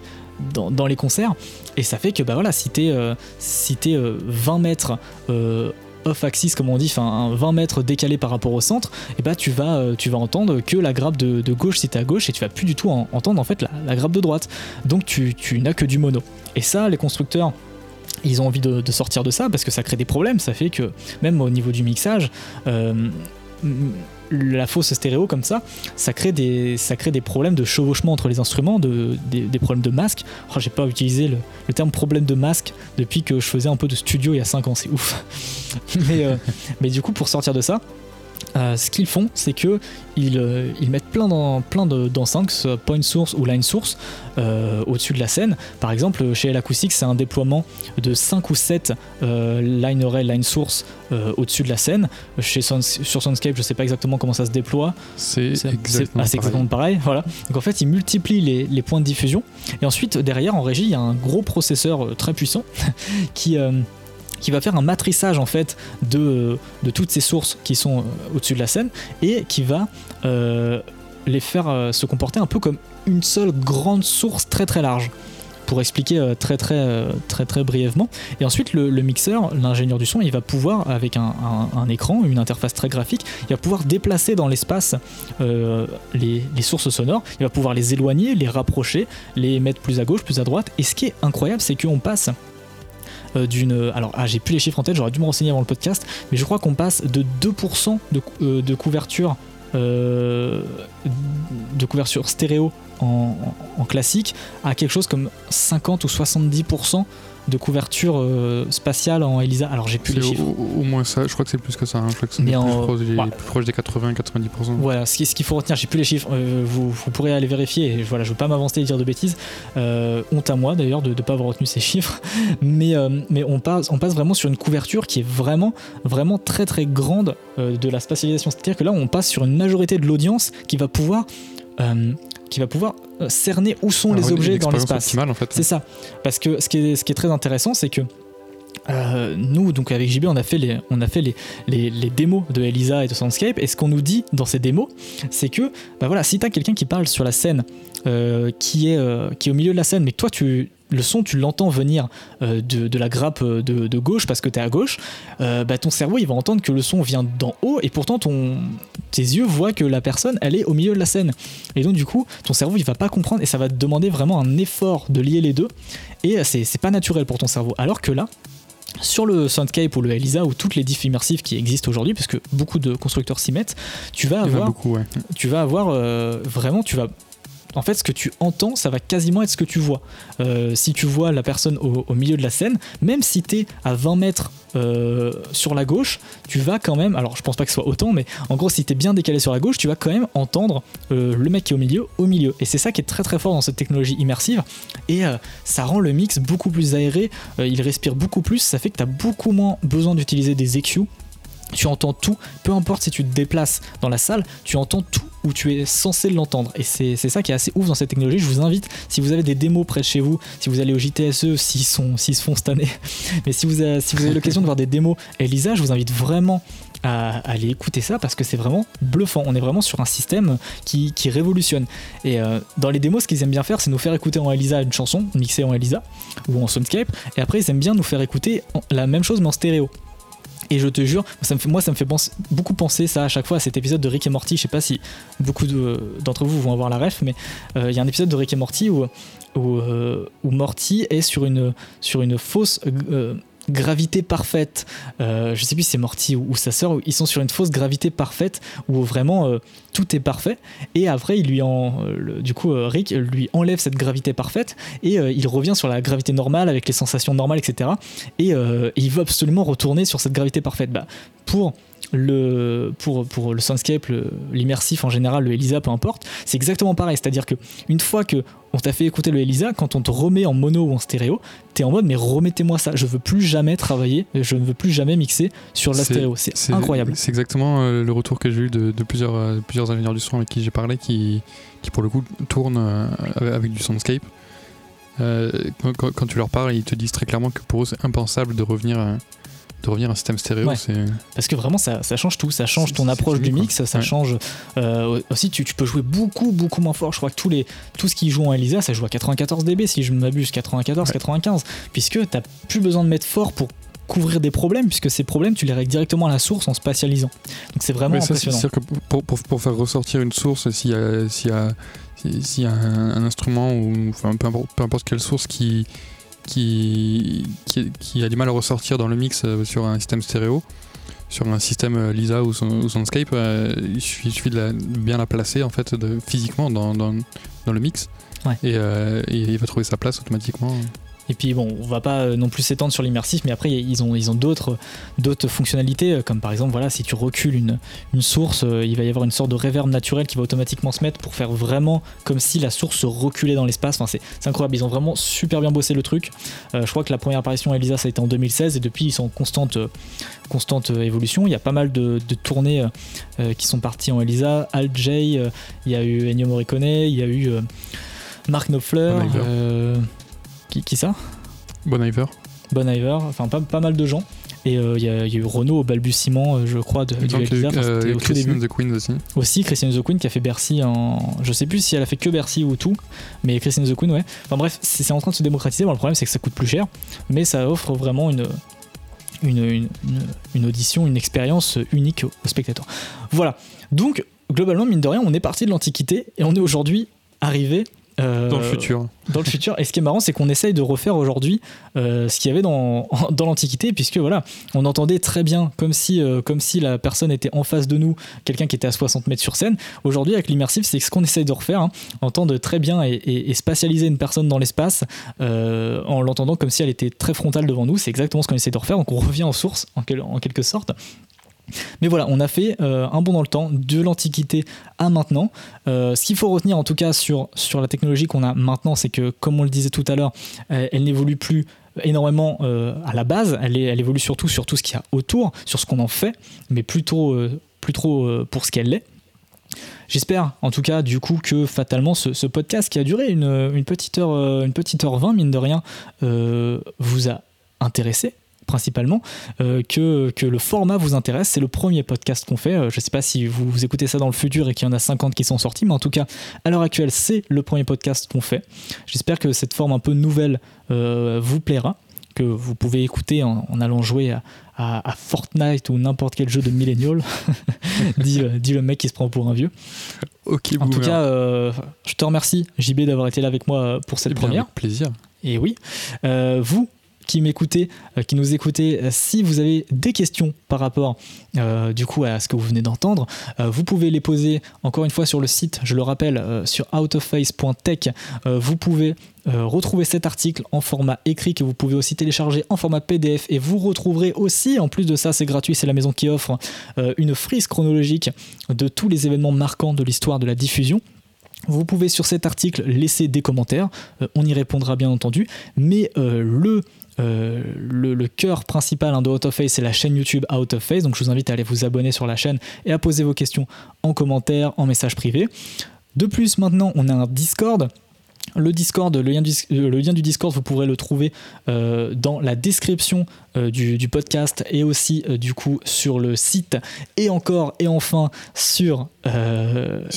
dans, les concerts et ça fait que bah voilà, si t'es euh, si t'es, euh, 20 mètres euh, off axis comme on dit, enfin un 20 mètres décalé par rapport au centre, et bah tu vas, euh, tu vas entendre que la grappe de, gauche si t'es à gauche et tu vas plus du tout en- entendre en fait la, la grappe de droite. Donc tu, tu n'as que du mono. Et ça, les constructeurs ils ont envie de, sortir de ça parce que ça crée des problèmes. Ça fait que même au niveau du mixage, euh, la fausse stéréo comme ça, ça crée des, ça crée des problèmes de chevauchement entre les instruments, de, des, problèmes de masque. Oh, J'ai pas utilisé le, terme problème de masque depuis que je faisais un peu de studio il y a 5 ans, c'est ouf. euh, mais du coup, pour sortir de ça, euh, ce qu'ils font, c'est que ils, euh, ils mettent plein, d'en- plein de- d'enceintes, que ce soit point source ou line source, euh, au-dessus de la scène. Par exemple, chez l'Acoustique, c'est un déploiement de 5 ou 7 euh, line array, line source au-dessus de la scène. Chez Sound- sur Soundscape, je sais pas exactement comment ça se déploie. C'est exactement, ah, exactement pareil. Voilà. Donc en fait, ils multiplient les, les points de diffusion. Et ensuite, derrière, en régie, il y a un gros processeur très puissant qui, qui va faire un matrissage en fait de, de toutes ces sources qui sont euh, au-dessus de la scène et qui va euh, les faire euh, se comporter un peu comme une seule grande source très très large. Pour expliquer très très très très brièvement. Et ensuite le, mixeur l'ingénieur du son il va pouvoir avec un, écran une interface très graphique il va pouvoir déplacer dans l'espace les, les sources sonores. Il va pouvoir les éloigner les rapprocher les mettre plus à gauche plus à droite. Et ce qui est incroyable c'est qu'on passe d'une alors ah, j'ai plus les chiffres en tête j'aurais dû me renseigner avant le podcast mais je crois qu'on passe de 2% de, cou- euh, de couverture euh, de couverture stéréo en classique à quelque chose comme 50 ou 70% de couverture euh, spatiale en ELISA. Alors j'ai plus les chiffres. au- au moins ça, je crois que c'est plus que ça. hein. Je crois que c'est plus, en- proche ouais. plus proche des 80-90%. Voilà, ce qui- ce qu'il faut retenir, j'ai plus les chiffres, euh, vous, vous pourrez aller vérifier, et voilà, je veux pas m'avancer et dire de bêtises, Euh, honte à moi d'ailleurs de ne pas avoir retenu ces chiffres, mais, mais on, passe, on passe vraiment sur une couverture qui est vraiment, vraiment très très grande de la spatialisation, c'est-à-dire que là on passe sur une majorité de l'audience qui va pouvoir, euh, qui va pouvoir euh, cerner où sont Alors, les objets dans l'espace. en fait. C'est ça. Parce que ce qui est, ce qui est très intéressant, c'est que euh, nous, donc avec JB, on a fait les, on a fait les, les, les démos de Elisa et de Soundscape. Et ce qu'on nous dit dans ces démos, c'est que bah voilà, si tu as quelqu'un qui parle sur la scène, euh, qui, est, euh, qui est au milieu de la scène, mais que toi tu le son, tu l'entends venir euh, de, la grappe euh, de, gauche parce que tu es à gauche, euh, bah, ton cerveau il va entendre que le son vient d'en haut et pourtant ton, tes yeux voient que la personne elle est au milieu de la scène. Et donc du coup, ton cerveau il va pas comprendre et ça va te demander vraiment un effort de lier les deux et c'est pas naturel pour ton cerveau. Alors que là, sur le Soundscape ou le Elisa ou toutes les diffs immersives qui existent aujourd'hui, parce que beaucoup de constructeurs s'y mettent, tu vas avoir, tu vas avoir vraiment, tu vas en fait, ce que tu entends, ça va quasiment être ce que tu vois. Euh, si tu vois la personne au, milieu de la scène, même si tu es à 20 mètres euh, sur la gauche, tu vas quand même, alors je pense pas que ce soit autant, mais en gros, si tu es bien décalé sur la gauche, tu vas quand même entendre euh, le mec qui est au milieu, au milieu. Et c'est ça qui est très très fort dans cette technologie immersive. Et ça rend le mix beaucoup plus aéré, il respire beaucoup plus, ça fait que tu as beaucoup moins besoin d'utiliser des EQ tu entends tout, peu importe si tu te déplaces dans la salle, tu entends tout où tu es censé l'entendre. Et c'est ça qui est assez ouf dans cette technologie. Je vous invite, si vous avez des démos près de chez vous, si vous allez au JTSE, s'ils se font cette année, mais si vous, avez, l'occasion de voir des démos Elisa, je vous invite vraiment à, aller écouter ça parce que c'est vraiment bluffant. On est vraiment sur un système qui, révolutionne. Et euh, dans les démos, ce qu'ils aiment bien faire, c'est nous faire écouter en Elisa une chanson, mixée en Elisa ou en Soundscape, et après ils aiment bien nous faire écouter la même chose mais en stéréo. Et je te jure, ça me fait, moi, ça me fait beaucoup penser ça à chaque fois à cet épisode de Rick et Morty. Je sais pas si beaucoup d'entre vous vont avoir la ref, mais euh, il y a un épisode de Rick et Morty où, euh, Morty est sur une, sur une fausse euh, gravité parfaite. Euh, je sais plus si c'est Morty ou, sa sœur, ils sont sur une fausse gravité parfaite où vraiment euh, tout est parfait. Et après, il lui en, euh, du coup, Rick lui enlève cette gravité parfaite et il revient sur la gravité normale avec les sensations normales, etc. Et, il veut absolument retourner sur cette gravité parfaite. Bah, pour le, pour, pour le soundscape, l'immersif en général, le Elisa, peu importe, c'est exactement pareil. C'est-à-dire que une fois que on t'a fait écouter le Elisa, quand on te remet en mono ou en stéréo, t'es en mode mais remettez-moi ça, je veux plus jamais travailler, je ne veux plus jamais mixer sur la stéréo. C'est incroyable. C'est exactement euh, le retour que j'ai eu de, plusieurs, euh, plusieurs ingénieurs du son avec qui j'ai parlé qui, qui pour le coup tournent euh, avec du soundscape. quand, tu leur parles, ils te disent très clairement que pour eux c'est impensable de revenir de revenir à un système stéréo. c'est Parce que vraiment, ça, ça, change tout. Ça change ton approche du mix. Ça, change. Euh, aussi, tu, tu, peux jouer beaucoup, beaucoup moins fort. Je crois que tous les, tout ce qui joue en Elisa, ça joue à 94 dB, si je ne m'abuse, 94, 95. Puisque tu n'as plus besoin de mettre fort pour couvrir des problèmes, puisque ces problèmes, tu les règles directement à la source en spatialisant. Donc c'est vraiment impressionnant. C'est-à-dire que pour, pour, pour, faire ressortir une source, s'il y a, s'il y a, s'il y a un, instrument ou enfin, peu, importe, peu importe quelle source qui, qui, qui, a du mal à ressortir dans le mix euh, sur un système stéréo, sur un système euh, Lisa ou, son, Soundscape, euh, il suffit, de, bien la placer en fait de, physiquement dans, dans, le mix et, et, il va trouver sa place automatiquement. Et puis bon, on va pas euh, non plus s'étendre sur l'immersif, mais après ils ont, ils ont d'autres, d'autres fonctionnalités, euh, comme par exemple voilà, si tu recules une, une source, euh, il va y avoir une sorte de reverb naturel qui va automatiquement se mettre pour faire vraiment comme si la source se reculait dans l'espace. Enfin, c'est, incroyable, ils ont vraiment super bien bossé le truc. je crois que la première apparition à Elisa ça a été en 2016 et depuis ils sont en constante, constante évolution. Il y a pas mal de, de tournées qui sont parties en Elisa. Al J, il y a eu Ennio Morricone, il y a eu Mark Knopfler. Qui, ça Bon Iver. Bon Iver, enfin pas, pas mal de gens. Et euh, il y, a eu Renault au balbutiement, euh, je crois, de, du Elisa. Euh, The Queen aussi. Aussi, Christine The Queen qui a fait Bercy en. Je sais plus si elle a fait que Bercy ou tout, mais Christine The Queen, ouais. Enfin bref, c'est en train de se démocratiser. Bon, le problème, c'est que ça coûte plus cher, mais ça offre vraiment une. Une, une, audition, une expérience unique aux spectateurs. Voilà. Donc, globalement, mine de rien, on est parti de l'Antiquité et on est aujourd'hui arrivé dans le futur. Dans le futur. Et ce qui est marrant, c'est qu'on essaye de refaire aujourd'hui euh, ce qu'il y avait dans, dans l'Antiquité, puisque voilà, on entendait très bien, comme si, euh, comme si la personne était en face de nous, quelqu'un qui était à 60 mètres sur scène. Aujourd'hui, avec l'immersif, c'est ce qu'on essaye de refaire, hein, entendre très bien et, spatialiser une personne dans l'espace euh, en l'entendant comme si elle était très frontale devant nous. C'est exactement ce qu'on essaie de refaire. Donc on revient en source, en, en quelque sorte. Mais voilà, on a fait euh, un bond dans le temps, de l'Antiquité à maintenant. Euh, ce qu'il faut retenir en tout cas sur, sur la technologie qu'on a maintenant, c'est que comme on le disait tout à l'heure, euh, elle n'évolue plus énormément à la base, elle, elle, évolue surtout sur tout ce qu'il y a autour, sur ce qu'on en fait, mais plutôt, plus trop pour ce qu'elle est. J'espère en tout cas du coup que fatalement ce, podcast qui a duré une, une, petite heure, une petite heure 20 mine de rien vous a intéressé principalement, que, que le format vous intéresse. C'est le premier podcast qu'on fait. je ne sais pas si vous, vous, écoutez ça dans le futur et qu'il y en a 50 qui sont sortis, mais en tout cas, à l'heure actuelle, c'est le premier podcast qu'on fait. J'espère que cette forme un peu nouvelle vous plaira que vous pouvez écouter en, allant jouer à, Fortnite ou n'importe quel jeu de millénial, dit, dit, le mec qui se prend pour un vieux. Ok, en tout cas, euh, je te remercie, JB, d'avoir été là avec moi pour cette eh première. Avec plaisir. Et oui, euh, vous, qui m'écoutez, euh, qui nous écoutez, euh, si vous avez des questions par rapport euh, du coup à ce que vous venez d'entendre, vous pouvez les poser encore une fois sur le site, je le rappelle, sur outofface.tech. vous pouvez retrouver cet article en format écrit que vous pouvez aussi télécharger en format PDF et vous retrouverez aussi, en plus de ça c'est gratuit, c'est la maison qui offre une frise chronologique de tous les événements marquants de l'histoire de la diffusion. Vous pouvez sur cet article laisser des commentaires, on y répondra bien entendu, mais le euh, le, cœur principal hein, de Out of Face, c'est la chaîne YouTube Out of Face. Donc je vous invite à aller vous abonner sur la chaîne et à poser vos questions en commentaire, en message privé. De plus, maintenant, on a un Discord. Le Discord, le lien, du, Discord, vous pourrez le trouver euh, dans la description euh, du, podcast et aussi euh, du coup sur le site et encore et enfin sur,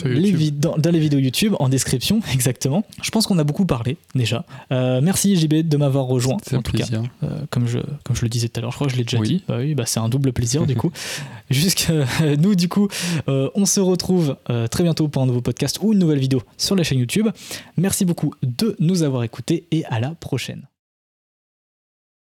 les dans, les vidéos YouTube en description exactement. Je pense qu'on a beaucoup parlé déjà. merci JB de m'avoir rejoint en tout cas. comme je comme je le disais tout à l'heure, je crois que je l'ai déjà dit. Bah oui, bah c'est un double plaisir du coup. Jusque nous du coup, on se retrouve très bientôt pour un nouveau podcast ou une nouvelle vidéo sur la chaîne YouTube. Merci beaucoup de nous avoir écoutés et à la prochaine.